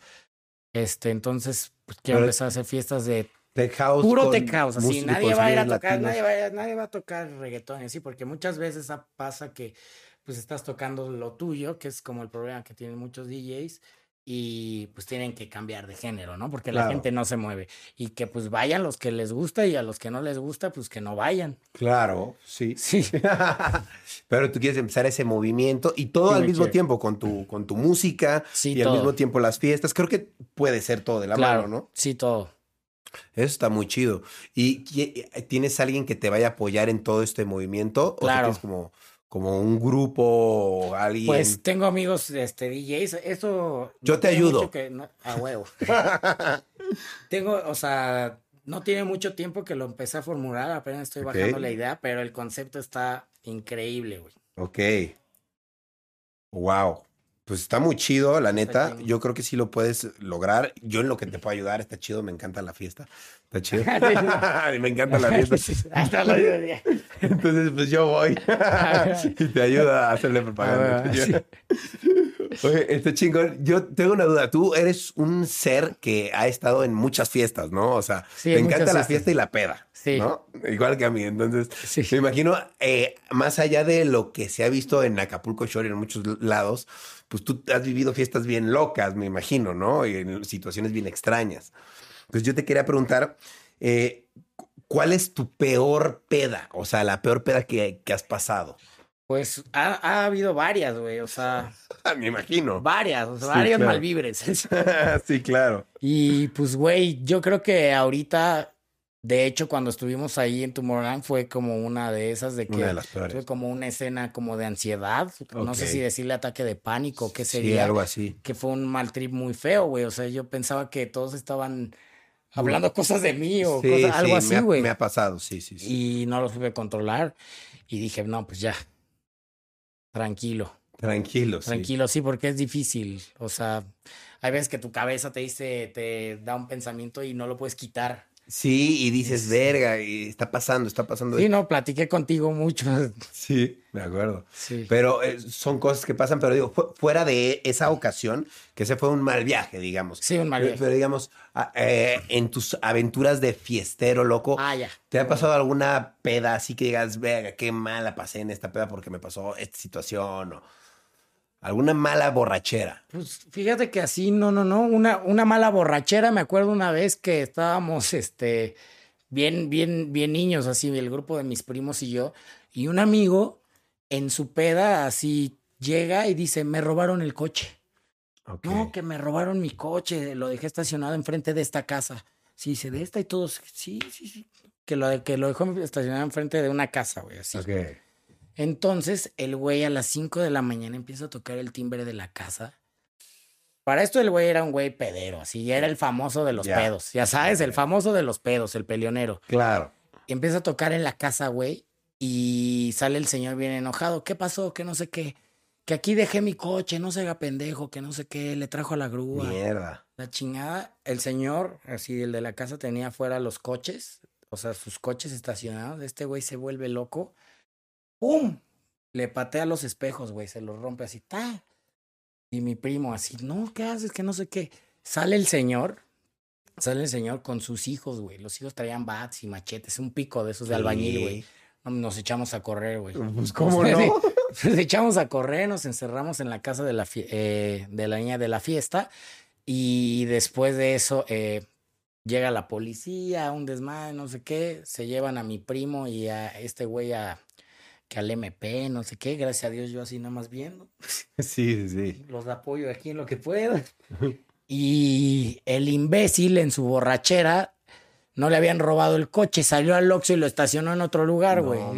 Este, entonces, pues, quiero Pero- empezar a hacer fiestas de Tech house. puro tech house, así nadie va a ir a tocar, nadie va, nadie va a tocar reggaetón así, porque muchas veces pasa que pues estás tocando lo tuyo, que es como el problema que tienen muchos DJs y pues tienen que cambiar de género, ¿no? Porque la gente no se mueve y que pues vayan los que les gusta y a los que no les gusta pues que no vayan. Claro, sí. Sí. Pero tú quieres empezar ese movimiento y todo Sí, al mismo quiero. tiempo con tu, con tu música Sí, y al mismo tiempo las fiestas. Creo que puede ser todo de la claro, mano, ¿no? sí, todo. Eso está muy chido. ¿Y tienes alguien que te vaya a apoyar en todo este movimiento? ¿O Claro. tienes como, como un grupo o alguien? Pues tengo amigos este DJs, eso Yo no te ayudo. mucho que- no- a huevo. Tengo, o sea, no tiene mucho tiempo que lo empecé a formular, apenas estoy bajando la idea, pero el concepto está increíble, güey. ok. Wow. Pues está muy chido, la neta. Yo creo que sí lo puedes lograr. Yo en lo que te puedo ayudar, está chido. Me encanta la fiesta. Está chido. me encanta la fiesta. Hasta la. Entonces, pues yo voy y te ayuda a hacerle propaganda. Ah. Oye, está chingón. Yo tengo una duda. Tú eres un ser que ha estado en muchas fiestas, ¿no? O sea, Sí, te en encanta la fiesta y la peda. Sí. ¿no? Igual que a mí. Entonces, Sí. me imagino, eh, más allá de lo que se ha visto en Acapulco Shore y en muchos lados, pues tú has vivido fiestas bien locas, me imagino, ¿no? Y en situaciones bien extrañas. Pues yo te quería preguntar, eh, cu- ¿cuál es tu peor peda? O sea, la peor peda que, que has pasado. Pues ha, ha habido varias, güey, o sea, me imagino. varias, o sea, Sí, varios claro. malvibres. sí, claro. Y pues, güey, yo creo que ahorita, de hecho, cuando estuvimos ahí en Tomorrowland fue como una de esas de que Una de las fue como una escena como de ansiedad. No sé si decirle ataque de pánico, qué Sí, sería. algo así. Que fue un mal trip muy feo, güey. O sea, yo pensaba que todos estaban hablando cosas de mí o Sí, cosas- algo sí, así, güey. Me, ha pasado, sí, sí, sí. Y no lo supe controlar. Y dije, no, pues ya. Tranquilo. Tranquilo, sí. Tranquilo, sí, porque es difícil. O sea, hay veces que tu cabeza te dice, te da un pensamiento y no lo puedes quitar. Sí, y dices, verga, y está pasando, está pasando. Sí, no, platiqué contigo mucho. Sí, me acuerdo. Sí. Pero eh, son cosas que pasan, pero digo, fu- fuera de esa ocasión, que ese fue un mal viaje, digamos. Sí, un mal viaje. Pero digamos, ah, eh, en tus aventuras de fiestero, loco, Ah, ya. ¿te ha pasado alguna peda así que digas, verga, qué mala pasé en esta peda porque me pasó esta situación? O alguna mala borrachera. Pues fíjate que así, no, no, no. Una, una mala borrachera. Me acuerdo una vez que estábamos, este, bien, bien, bien niños, así, el grupo de mis primos y yo. Y un amigo en su peda, así, llega y dice, me robaron el coche. No, que me robaron mi coche, lo dejé estacionado enfrente de esta casa. Sí, dice, de esta y todos, sí, sí, sí. Que lo, que lo dejó estacionado enfrente de una casa, güey, así. Ok. Entonces, el güey a las 5 de la mañana empieza a tocar el timbre de la casa. Para esto el güey era un güey pedero, así, era el famoso de los Ya. pedos. Ya sabes, el famoso de los pedos, el peleonero. Claro. Y empieza a tocar en la casa, güey, y sale el señor bien enojado. ¿Qué pasó? Que no sé qué. Que aquí dejé mi coche, no se haga pendejo, que no sé qué, le trajo a la grúa. Mierda. La chingada, el señor, así el de la casa tenía afuera los coches, o sea, sus coches estacionados. Este güey se vuelve loco. ¡Pum! Le patea los espejos, güey, se los rompe así, ¡ta! Y mi primo así, no, ¿qué haces? Que no sé qué. Sale el señor, sale el señor con sus hijos, güey. Los hijos traían bats y machetes, un pico de esos de albañil, güey. No, Nos echamos a correr, güey. Pues, ¿cómo no? Nos echamos a correr, nos encerramos en la casa de la, eh, de la niña de la fiesta y después de eso eh, llega la policía, un desmadre, no sé qué, se llevan a mi primo y a este güey a que al MP, no sé qué, gracias a Dios yo así nada más viendo, Sí, sí, sí. los apoyo aquí en lo que pueda. Y el imbécil en su borrachera no le habían robado el coche, salió al Oxxo y lo estacionó en otro lugar, güey. No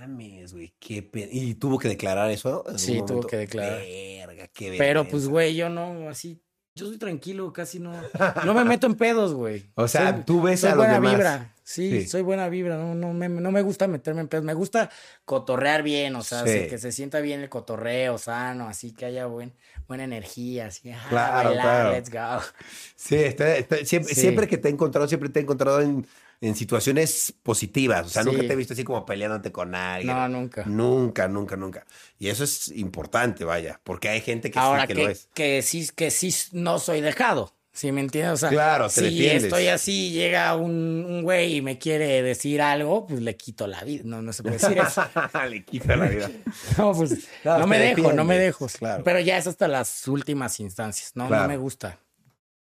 mames, güey. Qué pe- ¿Y tuvo que declarar eso? Sí, tuvo que declarar. Verga, qué Pero pues, güey, yo no, así, yo soy tranquilo, casi no, no me meto en pedos, güey. O sea, Soy- tú ves soy a los buena demás. vibra, sí, Sí. soy buena vibra, no, no, me, no me gusta meterme en pedos, me gusta cotorrear bien, o sea, Sí. que se sienta bien el cotorreo, sano, así que haya buen, buena energía, así, ah, Claro, bailar, claro. let's go. Sí, está- está- siempre, Sí. siempre que te he encontrado, siempre te he encontrado en, en situaciones positivas. O sea, nunca te he visto así como peleándote con alguien. No, nunca. Nunca, nunca, nunca. Y eso es importante, vaya, porque hay gente que Ahora sí que, que, lo es. que sí, que sí no soy dejado. ¿Sí me entiendes? O sea, Claro, si defiendes. estoy así, llega un, un güey y me quiere decir algo, pues le quito la vida. No, no se puede decir eso. Le quita la vida. No, pues Claro, no me dejo, no me dejo. claro. Pero ya es hasta las últimas instancias. No, Claro. no me gusta.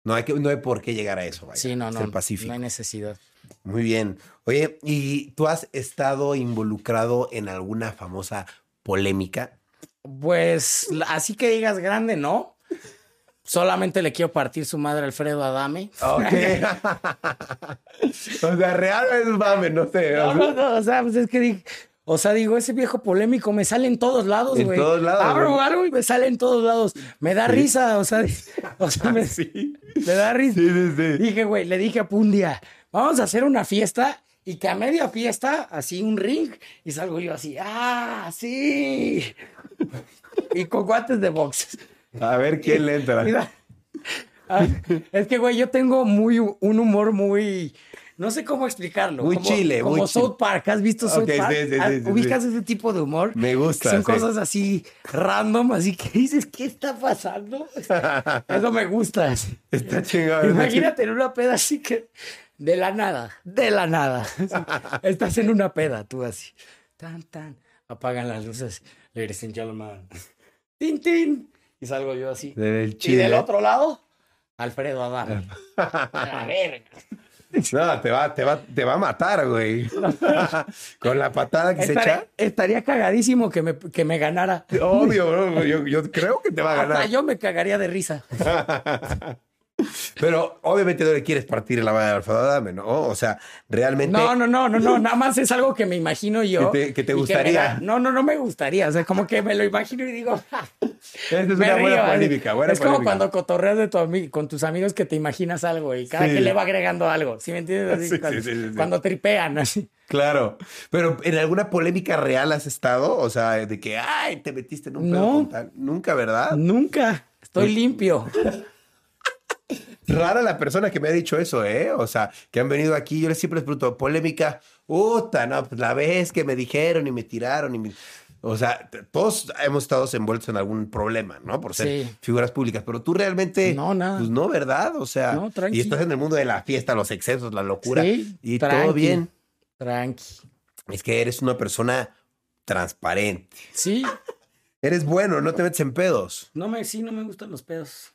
No hay, que, no hay por qué llegar a eso, vaya. Sí, no, no. Ser pacífico. No hay necesidad. Muy bien. Oye, ¿y tú has estado involucrado en alguna famosa polémica? Pues así que digas grande, ¿no? Solamente le quiero partir su madre a Alfredo Adame. o sea, real es mame, no sé. No, no, no, o sea, pues es que di- o sea, digo, ese viejo polémico me sale en todos lados, En güey. todos lados, Abro algo y me sale en todos lados. Me da risa, o sea, o sea, me, me da risa. Sí, sí, sí. Dije, güey, le dije a Pu un día, vamos a hacer una fiesta y que a media fiesta, así un ring, y salgo yo así, ah, sí. y con guantes de box. A ver quién le entra. Ah, es que, güey, yo tengo muy un humor muy. No sé cómo explicarlo. Muy como, chile, Como muy South Park. ¿Has visto South Ok, sí, Park? sí, sí, Ah, sí. ¿Ubicas ese tipo de humor? Me gusta, Son cosas así random, así que dices, ¿qué está pasando? Eso me gusta. Está chingado. Imagínate en una peda así que. De la nada, de la nada. Estás en una peda, tú así. Tan, tan. Apagan las luces. Ladies and gentlemen. Tin, tin. Y salgo yo así. Del Y chile. del otro lado, Alfredo Adame. A ver. No, te va, te va, te va a matar, güey. Con la patada que se echa. estaría cagadísimo que me, que me ganara. Obvio, bro, yo, yo creo que te va a Hasta ganar. yo me cagaría de risa. Pero obviamente no le quieres partir la madre a Alfredo Adame, ¿no? O sea, realmente. No, no, no, no, no. Nada más es algo que me imagino yo. Que te- que te y me gustaría. da- no, no, no me gustaría. O sea, como que me lo imagino y digo. "Ja". Esa es Me una buena río, ¿eh? polémica, buena es como polémica. cuando cotorreas de tu con tus amigos que te imaginas algo y cada Sí. que le va agregando algo. ¿Sí me entiendes? Así, Sí, sí, cuando, sí, tripean, así. Claro. Pero ¿en alguna polémica real has estado? O sea, de que, ay, te metiste en un pedo No. con tal. Nunca, ¿verdad? Nunca. Estoy limpio. Rara la persona que me ha dicho eso, ¿eh? O sea, que han venido aquí, yo les siempre les pregunto, polémica, puta, no, pues la vez que me dijeron y me tiraron y me... O sea, todos hemos estado envueltos en algún problema, ¿no? Por ser Sí. figuras públicas, pero tú realmente... No, nada. Pues no, ¿verdad? O sea, No, tranqui. y estás en el mundo de la fiesta, los excesos, la locura. Sí, y tranqui. todo bien. Tranqui. Es que eres una persona transparente. Sí, Eres bueno, no te metes en pedos. no me, sí, no me gustan los pedos.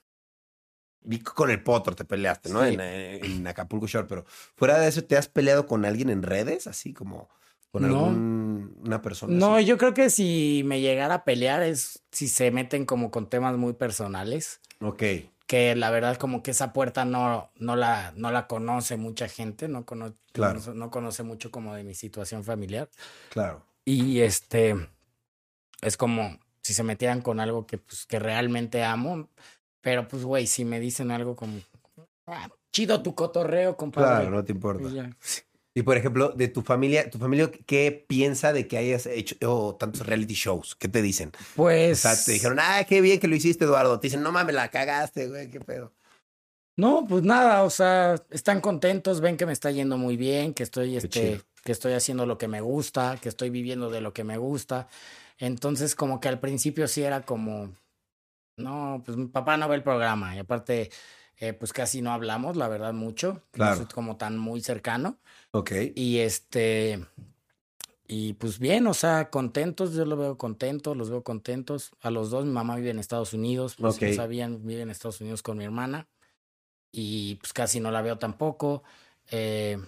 Vi con el potro te peleaste, ¿no? Sí. En, eh, en Acapulco Shore, pero fuera de eso, ¿te has peleado con alguien en redes? Así como con No. algún una persona. No, así? yo creo que si me llegara a pelear es si se meten como con temas muy personales, Ok, que la verdad como que esa puerta no, no, la, no la conoce mucha gente, no, cono- Claro. no, no conoce mucho como de mi situación familiar. claro. Y este, es como si se metieran con algo que, pues, que realmente amo, pero pues, güey, si me dicen algo como, "Ah, chido tu cotorreo, compadre. Claro, no te importa. pues ya. Y por ejemplo, de tu familia, ¿tu familia qué piensa de que hayas hecho oh, tantos reality shows? ¿Qué te dicen? O Pues. sea, te dijeron, ah, qué bien que lo hiciste, Eduardo. Te dicen, no mames, la cagaste, güey, qué pedo. No, pues nada, o sea, están contentos, ven que me está yendo muy bien, que estoy, este, que estoy haciendo lo que me gusta, que estoy viviendo de lo que me gusta. Entonces, como que al principio sí era como, no, pues mi papá no ve el programa y aparte, eh, pues casi no hablamos, la verdad, mucho. Claro. No soy como tan muy cercano. Ok. Y este, y pues bien, o sea, contentos, yo lo veo contento, los veo contentos. A los dos, mi mamá vive en Estados Unidos, pues si no sabían, vive en Estados Unidos con mi hermana. Y pues casi no la veo tampoco. Eh,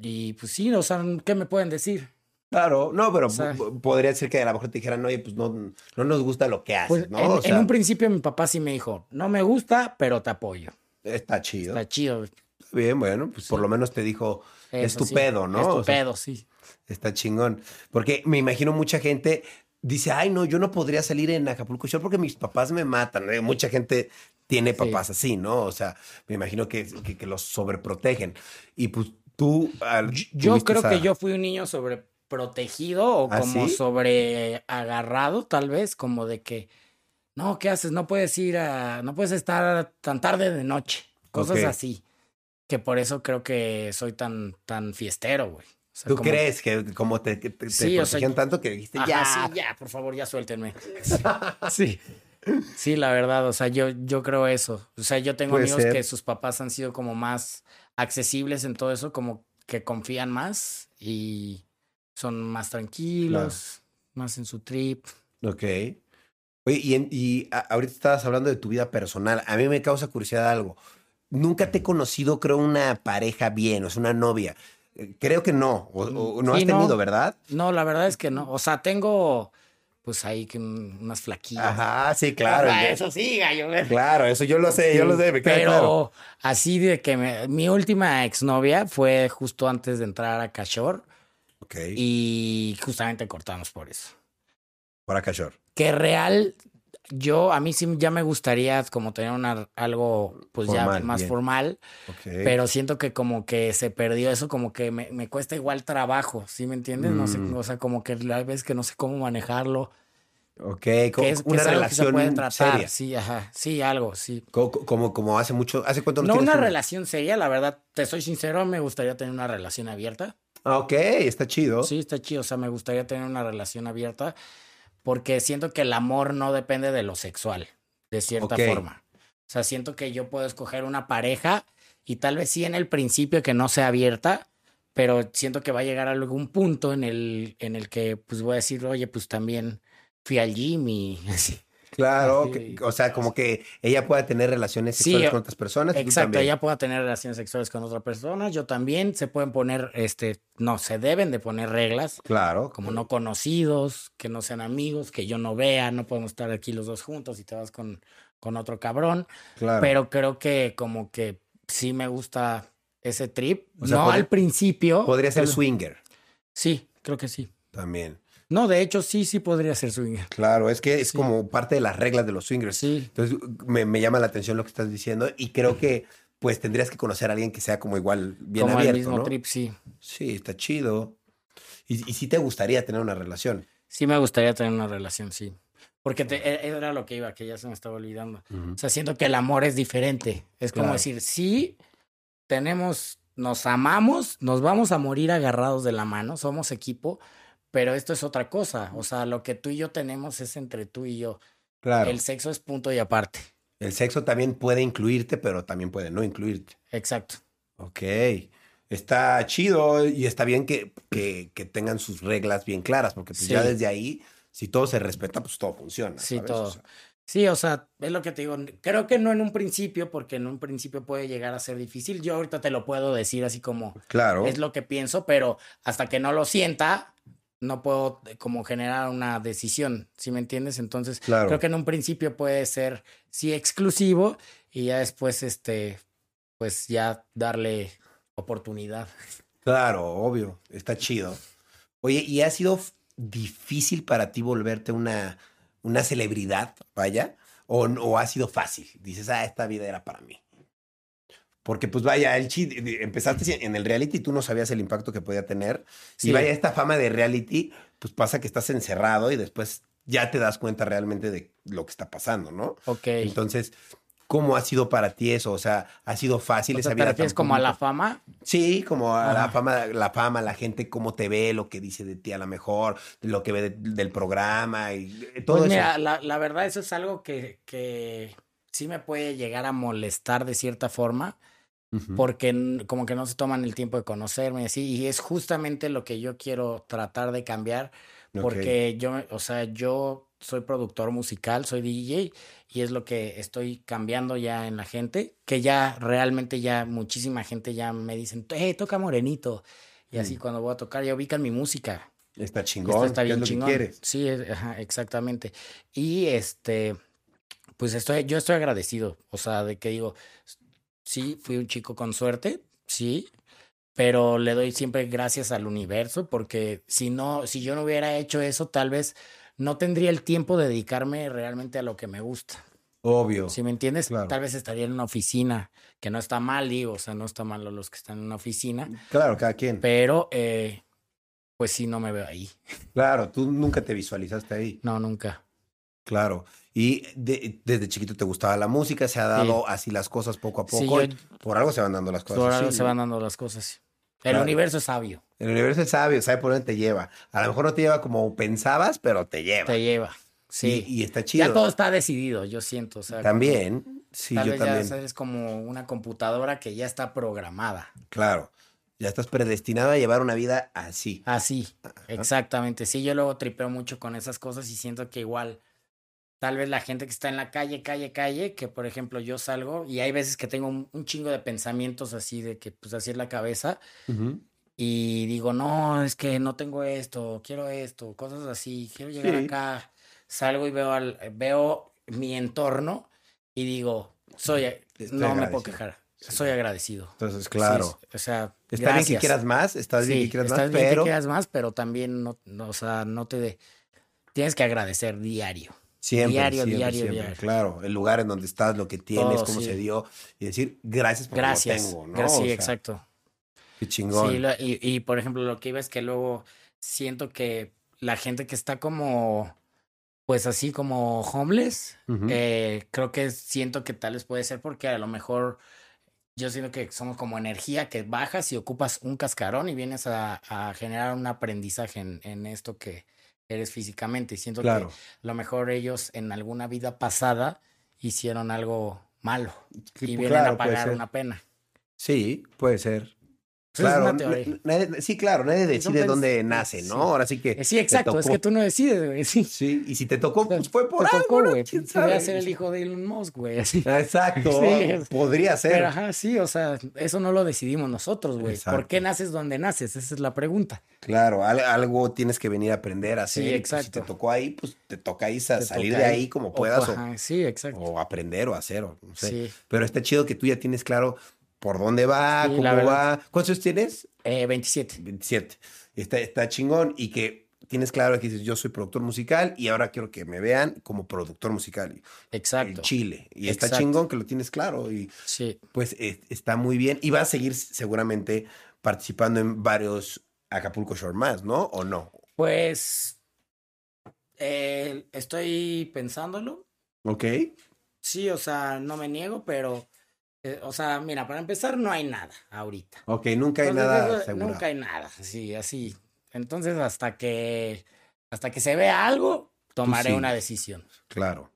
y pues sí, o sea, ¿qué me pueden decir? Claro, no, pero O sea- p- podría ser que a lo mejor te dijeran, oye, pues no, no nos gusta lo que haces, Pues ¿no? en, o en sea, un principio mi papá sí me dijo, no me gusta, pero te apoyo. está chido. Está chido. Bien, bueno, pues por lo menos te dijo, es Eso tu sí, pedo, ¿no? Es tu O sea, pedo, sí. Está chingón. Porque me imagino mucha gente dice, ay, no, yo no podría salir en Acapulco Shore porque mis papás me matan. Eh, Mucha gente tiene papás así, ¿no? O sea, me imagino que, que, que los sobreprotegen. Y pues tú... al- Yo creo que yo fui un niño sobreprotegido o ¿Ah, como sí? sobre agarrado, tal vez, como de que, no, ¿qué haces? No puedes ir a, no puedes estar tan tarde de noche, cosas así. Que por eso creo que soy tan, tan fiestero, güey. O sea, ¿Tú como- crees que como te, te, te Sí, o sea, protegían tanto que dijiste, Ajá, ya, sí, ya, por favor, ya suéltenme. Sí. Sí, la verdad, o sea, yo, yo creo eso. O sea, yo tengo Puede amigos ser. que sus papás han sido como más accesibles en todo eso, como que confían más y son más tranquilos, más en su trip. Ok. Oye, y, en- y a- ahorita estabas hablando de tu vida personal. A mí me causa curiosidad algo. Nunca te he conocido, creo, una pareja bien, o sea, una novia. Eh, Creo que no, o, o no Sí, has no. tenido, ¿verdad? No, la verdad es que no. O sea, tengo pues ahí que unas flaquillas. Ajá, sí, claro. Eso sí, gallo. Claro, eso yo lo sé, yo lo sé, me queda Pero claro. así de que me- mi última exnovia fue justo antes de entrar a Cachor Y justamente cortamos por eso. para Cachor. Que real, yo a mí sí ya me gustaría como tener una, algo pues Formal, ya más bien. formal, pero siento que como que se perdió eso, como que me, me cuesta igual trabajo, ¿sí me entiendes? No sé, Mm. o sea, como que la vez que no sé cómo manejarlo, Ok, que co- es, una que se relación puede tratar, seria. sí, ajá, sí, algo, sí. Co- co- Como, como hace mucho, ¿hace cuánto no, No una relación seria, la verdad, te soy sincero, me gustaría tener una relación abierta. Ah, ok, está chido. Sí, está chido. O sea, me gustaría tener una relación abierta porque siento que el amor no depende de lo sexual, de cierta forma. O sea, siento que yo puedo escoger una pareja y tal vez sí en el principio que no sea abierta, pero siento que va a llegar a algún punto en el, en el que pues voy a decir, oye, pues también fui al gym y así. Claro, que- o sea, como que ella pueda tener relaciones sexuales con otras personas. Exacto, ella pueda tener relaciones sexuales con otra persona, yo también, se pueden poner, este, no, se deben de poner reglas, Claro. como no conocidos, que no sean amigos, que yo no vea, no podemos estar aquí los dos juntos y te vas con, con otro cabrón. Claro. Pero creo que como que sí me gusta ese trip. O sea, no podría- al principio. Podría ser pero- swinger Sí, creo que sí. también. No, de hecho sí, sí podría ser swinger. Claro, es que es Sí. como parte de las reglas de los swingers. Sí. Entonces me, me llama la atención lo que estás diciendo y creo que pues tendrías que conocer a alguien que sea como igual bien como abierto, el mismo ¿no? trip, sí. Sí, está chido. Y, y sí te gustaría tener una relación. Sí me gustaría tener una relación, sí. Porque te- e- era lo que iba, que ya se me estaba olvidando. Ujú. O sea, siento que el amor es diferente. Es como Claro. decir, sí, tenemos, nos amamos, nos vamos a morir agarrados de la mano, somos equipo, pero esto es otra cosa. O sea, lo que tú y yo tenemos es entre tú y yo. Claro. El sexo es punto y aparte. El sexo también puede incluirte, pero también puede no incluirte. Exacto. Ok. Está chido y está bien que, que, que tengan sus reglas bien claras, porque pues ya desde ahí, si todo se respeta, pues todo funciona. Sí, ¿sabes? todo. O sea, Sí, o sea, es lo que te digo. Creo que no en un principio, porque en un principio puede llegar a ser difícil. Yo ahorita te lo puedo decir así como claro. es lo que pienso, pero hasta que no lo sienta, no puedo eh, como generar una decisión, ¿sí me entiendes? Entonces, Claro. creo que en un principio puede ser, sí, exclusivo y ya después, este, pues ya darle oportunidad. Claro, obvio. Está chido. Oye, ¿y ha sido difícil para ti volverte una, una celebridad, vaya? ¿O, o ha sido fácil? Dices, ah, esta vida era para mí. Porque, pues vaya, el chi- empezaste en el reality y tú no sabías el impacto que podía tener. Sí. Y vaya, esta fama de reality, pues pasa que estás encerrado y después ya te das cuenta realmente de lo que está pasando, ¿no? Ok. Entonces, ¿cómo ha sido para ti eso? O sea, ¿ha sido fácil O sea, esa ¿te vida? refieres tan como a la fama? Sí, como a la Ajá. fama, la fama, la gente cómo te ve, lo que dice de ti a lo mejor, lo que ve de- del programa y eh, todo Pues eso. la, la verdad eso es algo que, que sí me puede llegar a molestar de cierta forma. Porque como que no se toman el tiempo de conocerme y así, y es justamente lo que yo quiero tratar de cambiar, porque yo, o sea, yo soy productor musical, soy DJ, y es lo que estoy cambiando ya en la gente, que ya realmente ya muchísima gente ya me dicen, hey, toca morenito, y así Mm. cuando voy a tocar ya ubican mi música. Está chingón. Esto está ¿qué es bien lo que chingón. quieres? Sí, es- ajá, exactamente. Y este, pues estoy, yo estoy agradecido. O sea, de que digo, sí, fui un chico con suerte, sí, pero le doy siempre gracias al universo, porque si no, si yo no hubiera hecho eso, tal vez no tendría el tiempo de dedicarme realmente a lo que me gusta. Obvio. Si me entiendes, Claro. tal vez estaría en una oficina, que no está mal, digo, o sea, no está mal los que están en una oficina, Claro, cada quien. pero eh, pues sí, no me veo ahí. Claro, tú nunca te visualizaste ahí. No, nunca. Claro. Y de- desde chiquito te gustaba la música, se ha dado así las cosas poco a Sí, poco. yo- Por algo se van dando las cosas. Por algo se van dando las cosas. El Claro. universo es sabio, El universo es sabio, sabe por dónde te lleva. A lo mejor no te lleva como pensabas, pero te lleva. te lleva. Sí. Y, y está chido. ya todo está decidido, yo siento. O sea, También. Sí, tal yo vez también. ya es como una computadora que ya está programada. Claro. Ya estás predestinado a llevar una vida así. Así, exactamente. Sí, yo luego tripeo mucho con esas cosas y siento que igual, tal vez la gente que está en la calle, calle, calle, que por ejemplo yo salgo y hay veces que tengo un, un chingo de pensamientos así de que pues así es la cabeza Ujú. y digo, no, es que no tengo esto, quiero esto, cosas así, quiero llegar Sí. acá, salgo y veo al, veo mi entorno y digo, soy, Estoy no me puedo quejar, Sí. soy agradecido. Entonces, Sí, claro. o sea, Está bien que quieras más, está bien que quieras está más, bien que pero quieras más, pero también no, no, o sea, no te de- tienes que agradecer diario. Siempre, diario, siempre, diario, siempre, diario. Claro, el lugar en donde estás, lo que tienes, Todo, cómo sí. se dio y decir gracias por Gracias. lo tengo, ¿no? Gra- O sí, sea, exacto. Qué chingón. Sí, lo- y, y, por ejemplo, lo que iba es que luego siento que la gente que está como, pues así como homeless, eh, creo que siento que tal vez puede ser porque a lo mejor yo siento que somos como energía que bajas y ocupas un cascarón y vienes a, a generar un aprendizaje en, en esto que eres físicamente. Y siento claro. que a lo mejor ellos en alguna vida pasada hicieron algo malo y vienen claro, a pagar una pena. Sí, puede ser. Es Claro, una nadie- sí, claro, nadie decide dónde nace, ¿no? sí. Ahora sí que. Sí, exacto, es que tú no decides, güey. Sí. Sí, y si te tocó, pues fue por Te algo, tocó, güey. ¿Quién Podría ser el hijo de Elon Musk, güey. Así. Exacto, Sí. podría ser. Pero ajá, sí, o sea, eso no lo decidimos nosotros, güey. ¿Por qué naces donde naces? Esa es la pregunta. Claro, al- algo tienes que venir a aprender a hacer. Sí, pues, si exacto. te tocó ahí, pues te toca ahí Te salir toca de ahí como O- puedas o, ajá, sí, exacto. o aprender o hacer, o no sé. Sí. Pero está chido que tú ya tienes claro por dónde va, Sí, cómo va. ¿Cuántos años tienes? Eh, 27. 27. Está, está chingón y que tienes claro que dices, yo soy productor musical y ahora quiero que me vean como productor musical en Exacto. Chile. Y está chingón que lo tienes claro y Sí. pues eh, está muy bien. Y va a seguir seguramente participando en varios Acapulco Shore más, ¿no? ¿O no? Pues eh, estoy pensándolo. Ok. Sí, o sea, no me niego, pero, eh, o sea, mira, para empezar no hay nada ahorita. Ok, nunca hay Entonces, nada eso- seguro. Nunca hay nada, sí, así. Entonces, hasta que, hasta que se vea algo, tomaré sí. una decisión. Claro.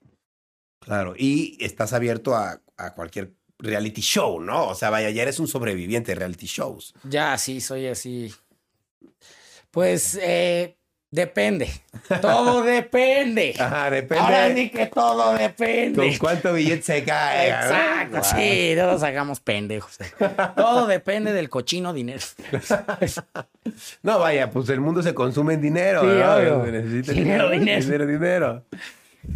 Claro. Y estás abierto a, a cualquier reality show, ¿no? O sea, vaya, ya eres un sobreviviente de reality shows. Ya, sí, soy así. Pues, eh, depende. Todo depende. Ajá, depende. Ahora sí que todo ¿Con depende. cuánto billete se cae? Exacto, Wow. sí, no nos hagamos pendejos. Todo depende del cochino dinero. No, vaya, pues el mundo se consume en dinero. Sí, ¿no? necesita Dinero, dinero. Dinero, dinero.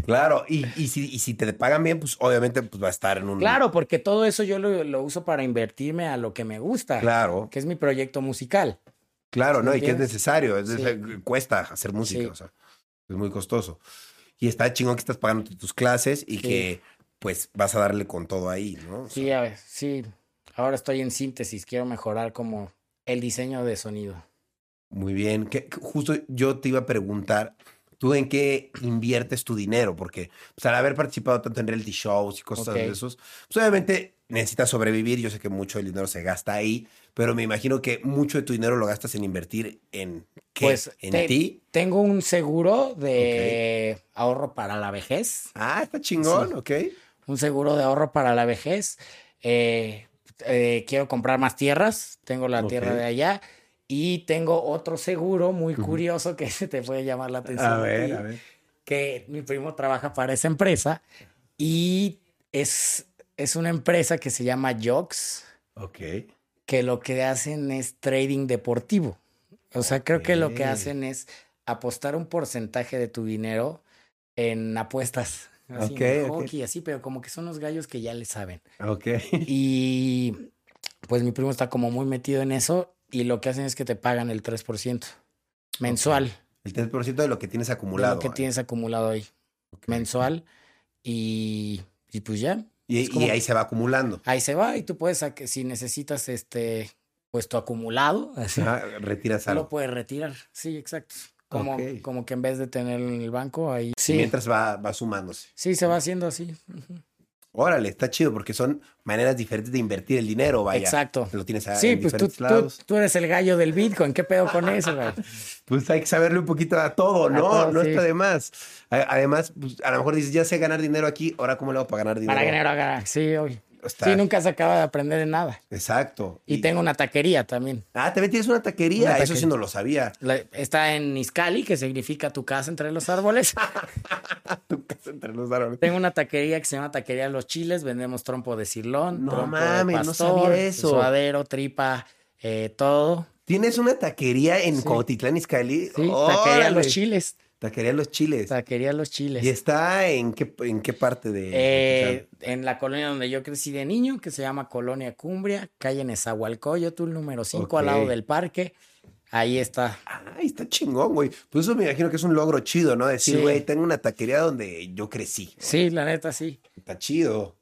Claro, y, y, si, y si te pagan bien, pues obviamente pues, va a estar en un... Claro, porque todo eso yo lo, lo uso para invertirme a lo que me gusta, Claro, que es mi proyecto musical. Claro, ¿no? Y que es necesario, es Sí. cuesta hacer música, Sí. o sea, es muy costoso. Y está chingón que estás pagando tus clases y que pues vas a darle con todo ahí, ¿no? O sea, Sí, a ver, sí. Ahora estoy en síntesis, quiero mejorar como el diseño de sonido. Muy bien. Que, justo yo te iba a preguntar, ¿tú en qué inviertes tu dinero? Porque pues, al haber participado tanto en reality shows y cosas de esos, pues obviamente necesitas sobrevivir. Yo sé que mucho del dinero se gasta ahí, pero me imagino que mucho de tu dinero lo gastas en invertir en qué? Pues ¿En te- ti? tengo un seguro de ahorro para la vejez. Ah, está chingón, Sí. ok. Un seguro de ahorro para la vejez. Eh, eh, quiero comprar más tierras. Tengo la tierra de allá. Y tengo otro seguro muy curioso que te puede llamar la atención. A a ver, ti, a ver. Que mi primo trabaja para esa empresa. Y es, es una empresa que se llama Jox. Ok. que lo que hacen es trading deportivo. O sea, creo que lo que hacen es apostar un porcentaje de tu dinero en apuestas. Así, en Ok, ok. hockey, así, pero como que son los gallos que ya le saben. Ok. Y pues mi primo está como muy metido en eso y lo que hacen es que te pagan el 3% mensual El 3% de lo que tienes de acumulado. lo que ahí. tienes acumulado ahí. Mensual. Y, y pues ya. Y, ahí se va acumulando. Ahí se va y tú puedes, si necesitas este, pues tu acumulado, así, retiras lo algo. puedes retirar. Sí, exacto. Como, como que en vez de tenerlo en el banco, ahí. Sí, Mientras va, va sumándose. sí, se va haciendo así. Ujú. Órale, está chido porque son maneras diferentes de invertir el dinero, vaya. Exacto. Lo tienes a- Sí, en pues tú, diferentes tú, lados. tú eres el gallo del Bitcoin. ¿Qué pedo con eso? güey? Pues hay que saberle un poquito a todo, ¿no? todo, no sí. está de más. Además, pues, a lo mejor dices, ya sé ganar dinero aquí, ahora cómo le hago para ganar dinero. Para ganar, ganar. Sí, hoy. Está- Sí, nunca se acaba de aprender de nada. Exacto. Y, tengo una taquería también. Ah, también tienes una taquería. Una Eso sí no lo sabía. La- está en Izcali, que significa tu casa entre los árboles. Tu casa entre los árboles. Tengo una taquería que se llama Taquería Los Chiles. Vendemos trompo de cirlón, No trompo mames, de no sabía eso. suadero, tripa, eh, todo. ¿Tienes una taquería en Sí. Cuautitlán, Izcalli? Sí, Taquería Los. Chiles. Taquería Los Chiles. Taquería Los Chiles. ¿Y está en qué, en qué parte de Eh, en la colonia donde yo crecí de niño, que se llama Colonia Cumbria, calle Nezahualcóyotl, número 5, al lado del parque. Ahí está. Ay, está chingón, güey. Pues eso me imagino que es un logro chido, ¿no? Decir, Sí. güey, tengo una taquería donde yo crecí. Sí, la neta, sí. Está chido.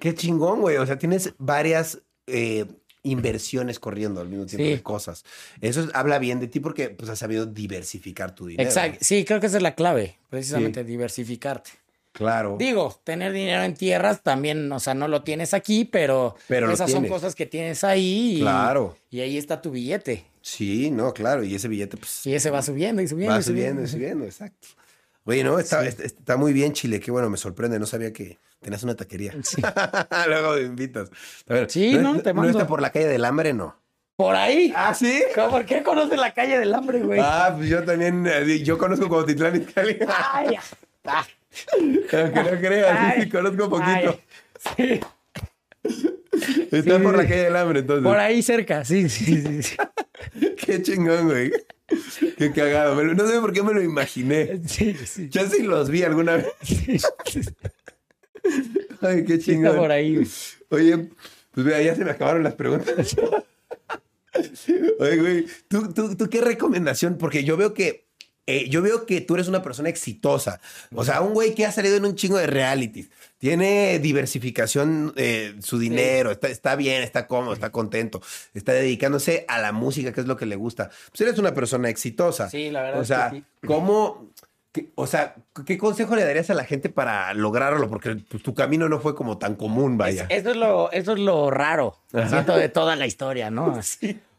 Qué chingón, güey. O sea, tienes varias eh, inversiones corriendo al mismo tiempo Sí. de cosas. Eso es- habla bien de ti porque pues, has sabido diversificar tu dinero. Exacto. Sí, creo que esa es la clave, precisamente, diversificarte. Claro. Digo, tener dinero en tierras también, o sea, no lo tienes aquí, pero, Pero esas son cosas que tienes ahí. Y, Claro. Y ahí está tu billete. Sí, no, claro. Y ese billete, pues, Y ese va subiendo y subiendo. va y subiendo y subiendo, exacto. Oye, no, está, Sí. está, está muy bien, Chile. Qué bueno, me sorprende. No sabía que tenías una taquería. Sí. Luego me invitas. A ver, Sí, no, te ¿No mando. está por la calle del hambre? No. Por ahí. ¿Ah, sí? ¿Cómo- ¿Por qué conoces la calle del hambre, güey? Ah, pues yo también, eh, yo conozco Cuautitlán Izcalli. Ay, ah, Aunque no creas, sí, sí, Ay, conozco un poquito. ay, sí. Está sí, por la sí. calle del hambre, entonces. Por ahí cerca, sí, sí, sí. sí. Qué chingón, güey. Qué cagado. No sé por qué me lo imaginé. Sí, sí. Ya sí los vi alguna vez. Ay, qué chingón. está por ahí. Oye, pues mira, ya se me acabaron las preguntas. Oye, güey, ¿tú, tú, tú qué recomendación? Porque yo veo que eh, yo veo que tú eres una persona exitosa. O sea, un güey que ha salido en un chingo de realities. Tiene diversificación, eh, su dinero, está, está bien, está cómodo, está contento, está dedicándose a la música, que es lo que le gusta. Pues eres una persona exitosa. Sí, la verdad O es que sea, sí. ¿cómo, ¿Qué- o sea, ¿qué consejo le darías a la gente para lograrlo? Porque pues, tu camino no fue como tan común, vaya. Es- eso, es lo, eso es lo raro, siento, de toda la historia, ¿no?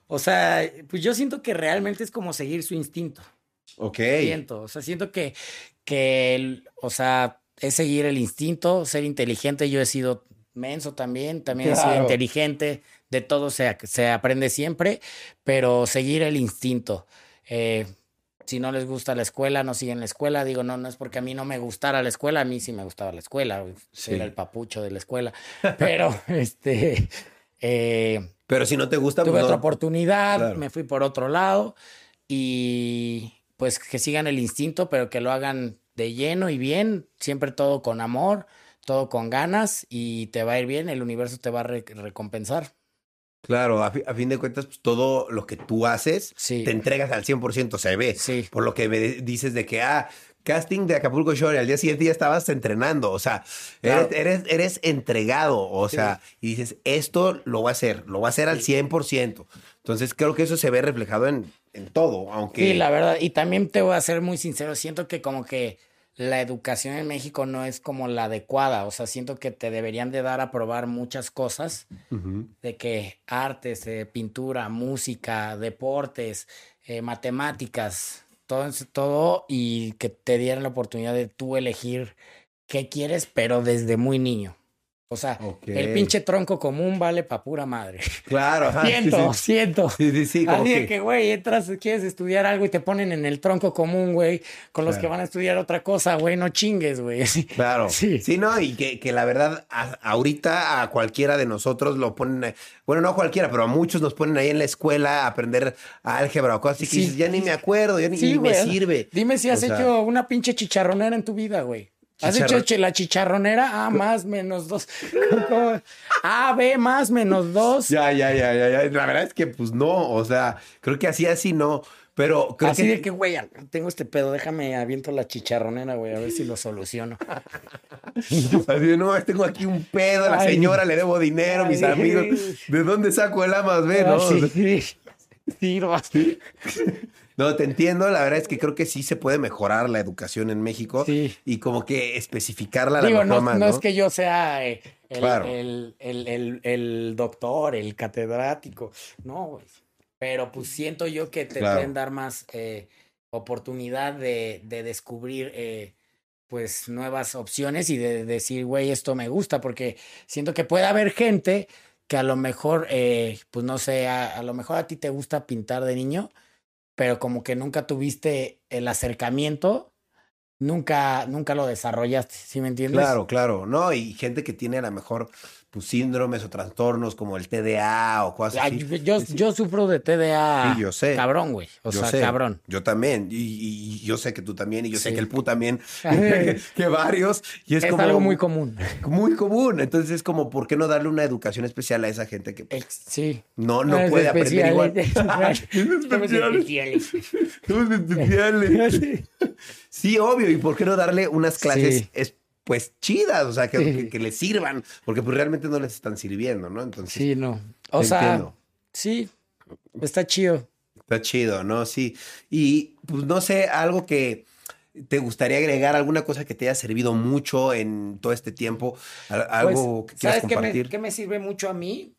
O sea, pues yo siento que realmente es como seguir su instinto. Ok. Siento, o sea, siento que, que o sea, es seguir el instinto, ser inteligente. Yo he sido menso también, también he sido inteligente. De todo se, se aprende siempre, pero seguir el instinto. Eh, si no les gusta la escuela, no siguen la escuela. Digo, no, no es porque a mí no me gustara la escuela, a mí sí me gustaba la escuela. Sí. Era el papucho de la escuela. Pero, este, eh, Pero si no te gusta, tuve pues, otra no. oportunidad, Claro. me fui por otro lado y pues que sigan el instinto, pero que lo hagan de lleno y bien, siempre todo con amor, todo con ganas y te va a ir bien, el universo te va a re- recompensar. Claro, a, fi- a fin de cuentas, pues, todo lo que tú haces, Sí. te entregas al 100%, se ve. Sí. Por lo que me dices de que, ah, casting de Acapulco Shore, al día siguiente ya estabas entrenando, o sea, Claro. eres, eres, eres entregado, o Sí. sea, y dices, esto lo voy a hacer, lo voy a hacer al 100%. Entonces, creo que eso se ve reflejado en, en todo, aunque... Sí, la verdad, y también te voy a ser muy sincero, siento que como que la educación en México no es como la adecuada, o sea, siento que te deberían de dar a probar muchas cosas de que artes, eh, pintura, música, deportes, eh, matemáticas, todo, todo y que te dieran la oportunidad de tú elegir qué quieres, pero desde muy niño. O sea, el pinche tronco común vale pa' pura madre. Claro, ajá, siento, sí. siento. Sí, Así de que- güey, entras, quieres estudiar algo y te ponen en el tronco común, güey, con los Claro. que van a estudiar otra cosa, güey, no chingues, güey. Claro. Sí. Sí. no, y que, que la verdad, a- ahorita a cualquiera de nosotros lo ponen, bueno, no a cualquiera, pero a muchos nos ponen ahí en la escuela a aprender álgebra o cosas así que dices, ya ni me acuerdo, ya ni, me sirve. Dime si has O sea, hecho una pinche chicharronera en tu vida, güey. ¿Has hecho la chicharronera? A más menos dos. A, B más menos dos. Ya, ya, ya, ya, ya. La verdad es que, pues no, o sea, creo que así, así no. Pero creo Así que, de que, güey, tengo este pedo, déjame aviento la chicharronera, güey, a ver si lo soluciono. así de, no, tengo aquí un pedo, a la Ay. señora le debo dinero, mis amigos. ¿De dónde saco el A más B, no? Ah, sí, sí. Sí, no, te entiendo. La verdad es que creo que sí se puede mejorar la educación en México Sí. y como que especificarla a la no, más, no ¿no? es que yo sea eh, el, Claro. el, el, el- el doctor, el catedrático, no, güey. Pero pues siento yo que te Claro. pueden dar más eh, oportunidad de, de descubrir eh, pues nuevas opciones y de decir, güey, esto me gusta, porque siento que puede haber gente que a lo mejor, eh, pues no sé, a, a lo mejor a ti te gusta pintar de niño, pero como que nunca tuviste el acercamiento, nunca, nunca lo desarrollaste, ¿sí me entiendes? Claro, claro, ¿no? Y gente que tiene a lo mejor pues, síndromes o trastornos como el TDA o cosas así. yo, yo, yo sufro de TDA. Sí, yo sé. Cabrón, güey. O Yo sea, sé, cabrón. Yo también. Y, y- yo sé que tú también. Y yo sé que el pu también. que, varios. Y es, Es, como algo muy común. muy común. Entonces es como, ¿por qué no darle una educación especial a esa gente que pues, Sí. no, no puede aprender igual? especial, es Somos especial. especiales. Somos especiales. Sí, obvio. ¿Y por qué no darle unas clases Sí. es, pues chidas? O sea, que, Sí. que, que les sirvan. Porque pues realmente no les están sirviendo, ¿no? Entonces, Sí, no. O sea, entiendo. sí. Está chido. Está chido, ¿no? Sí. Y pues no sé, algo que te gustaría agregar, alguna cosa que te haya servido mucho en todo este tiempo, Al- algo Pues, que quieras ¿Sabes compartir. qué me sirve mucho a mí?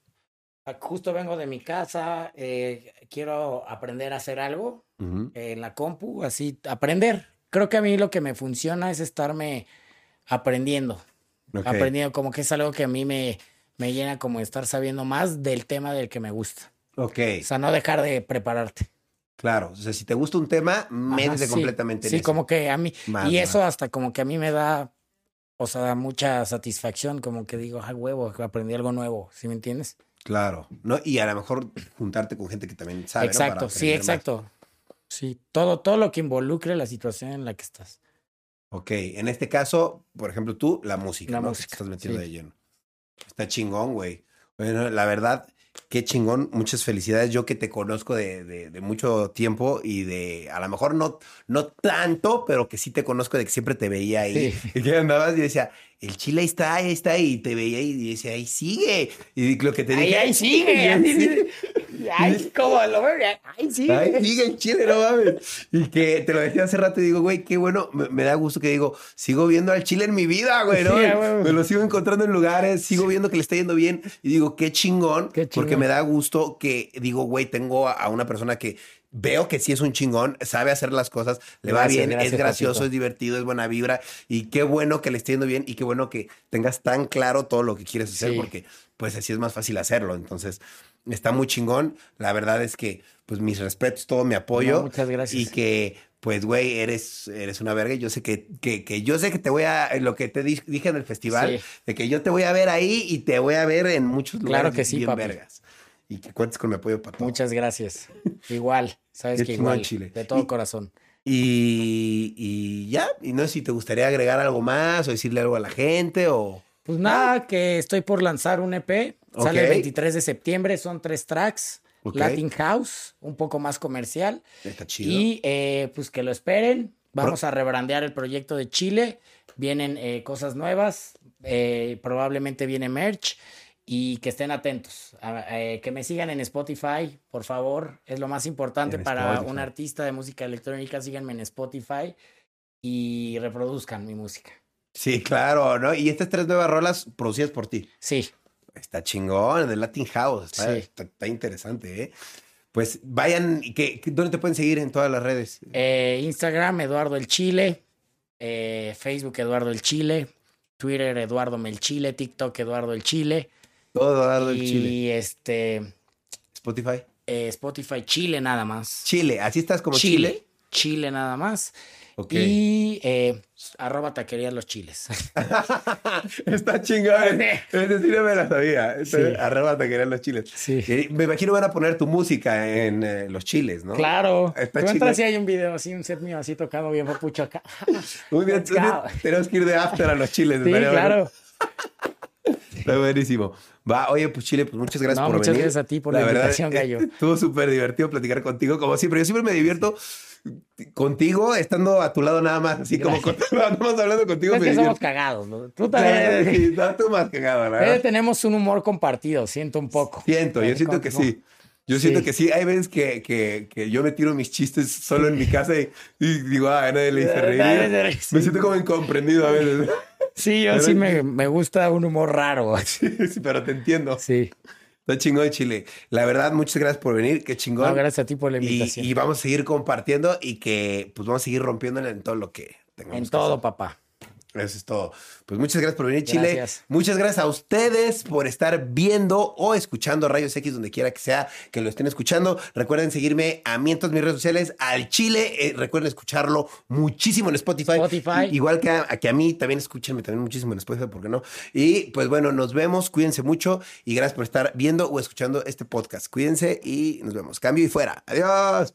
Ah, Justo vengo de mi casa, eh, quiero aprender a hacer algo Ujú. eh, en la compu, así, aprender. Creo que a mí lo que me funciona es estarme aprendiendo. Aprendiendo, como que es algo que a mí me, me llena como estar sabiendo más del tema del que me gusta. Ok, O sea, no dejar de prepararte. claro. O sea, si te gusta un tema, métete sí. completamente en Sí, eso. como que a mí, Más, y eso hasta como que a mí me da, o sea, mucha satisfacción, como que digo, ah, huevo, aprendí algo nuevo, ¿sí me entiendes? Claro. ¿no? Y a lo mejor juntarte con gente que también sabe. ¿no? Exacto, sí, aprender más. Sí, todo, todo lo que involucre la situación en la que estás. Ok, en este caso, por ejemplo, tú, la música, La ¿no? Que música, te estás metiendo sí. de lleno. Está chingón, güey. Bueno, la verdad, qué chingón. Muchas felicidades. Yo que te conozco de, de- de mucho tiempo y de, a lo mejor no, no tanto, pero que sí te conozco de que siempre te veía ahí. Sí. Y que andabas y decía, el chile ahí está, ahí está, y te veía y decía, ahí sigue. Y lo que te Ahí, dije, ahí sigue. así, Ay, cómo lo veo. Ahí sigue. Ay, sigue en Chile, no mames. Y que te lo decía hace rato y digo, güey, qué bueno, me, me da gusto que digo, sigo viendo al Chile en mi vida, güey, ¿no? Sí, me lo sigo encontrando en lugares, sigo viendo que le está yendo bien y digo, qué chingón, Qué chingón. porque me da gusto que digo, güey, tengo a, a una persona que veo que sí es un chingón, sabe hacer las cosas, le va bien, gracias, es gracioso, Patito. es divertido, es buena vibra y qué bueno que le esté yendo bien y qué bueno que tengas tan claro todo lo que quieres hacer Sí. porque pues así es más fácil hacerlo. Entonces, está muy chingón. La verdad es que, pues, mis respetos, todo mi apoyo. No, muchas gracias. Y que, pues, güey, eres, eres una verga. Yo sé que, que, que yo sé que te voy a, lo que te di- dije en el festival, Sí. de que yo te voy a ver ahí y te voy a ver en muchos lugares Claro que sí, bien papi. vergas. Y que cuentes con mi apoyo para todo. Muchas gracias. Igual, sabes que igual. Chile. De todo Y- corazón. Y, y ya, y no sé si te gustaría agregar algo más o decirle algo a la gente o... Pues nada, que estoy por lanzar un EP. Sale el Ok. 23 de septiembre, son tres tracks. Latin House, un poco más comercial. Está chido. Y eh, pues que lo esperen. Vamos a rebrandear el proyecto de Chile. Vienen eh, cosas nuevas. eh, probablemente viene merch. Y que estén atentos. Eh, que me sigan en Spotify, por favor. Es lo más importante En para Spotify. un artista de música electrónica. Síganme en Spotify y reproduzcan mi música. Sí, claro, ¿no? Y estas tres nuevas rolas producidas por ti. Sí, Está chingón, de Latin House. Está, Sí. está- está interesante, ¿eh? Pues vayan, que- ¿dónde te pueden seguir en todas las redes? Eh, Instagram, Eduardo el Chile. eh, Facebook, Eduardo el Chile. Twitter, Eduardo Melchile. TikTok, Eduardo el Chile. Todo dado el y Chile. este Spotify. eh, Spotify Chile nada más. Chile, así estás como Chile. Chile. Chile nada más. Y eh, arroba taquería los chiles. Está chingón. Es decir, no me la sabía. Sí. Arroba te querían los chiles. Sí. Y me imagino van a poner tu música en eh, los chiles, ¿no? Claro. Está entras y hay un video así, un set mío así tocado bien papucho acá. Muy bien, tenemos que ir de after a los chiles. Sí, bueno. Está buenísimo. Va, oye, pues Chile, pues muchas gracias No, por muchas venir. gracias a ti por la verdad, invitación, eh, gallo. Estuvo súper divertido platicar contigo, como siempre. Yo siempre me divierto contigo, estando a tu lado nada más, así como contigo, nada más hablando contigo. Es me que somos divierto. cagados. ¿no? Tú Sí, también. sí, no, tú más cagado, la Eh, verdad. tenemos un humor compartido, siento un poco. Siento, yo Eh, siento que sí. Yo Sí. siento que sí. Hay veces que, que, que yo me tiro mis chistes solo en mi casa y, y digo, ah, a nadie le hice reír. Me siento como incomprendido a veces. Sí, yo sí me, me gusta un humor raro. Sí, pero te entiendo. Sí. Está chingón, Chile. La verdad, muchas gracias por venir. Qué chingón. No, gracias a ti por la y, invitación. y vamos a seguir compartiendo y que pues vamos a seguir rompiéndole en todo lo que tengamos. en que todo, hacer. papá. Eso es todo. Pues muchas gracias por venir, Chile. Gracias. Muchas gracias a ustedes por estar viendo o escuchando Rayos X donde quiera que sea que lo estén escuchando. Recuerden seguirme a mí en todas mis redes sociales, al Chile. Eh, recuerden escucharlo muchísimo en Spotify. Spotify. Igual que a, a que a mí, también escúchenme también muchísimo en Spotify, ¿por qué no? Y pues bueno, nos vemos. Cuídense mucho y gracias por estar viendo o escuchando este podcast. Cuídense y nos vemos. Cambio y fuera. Adiós.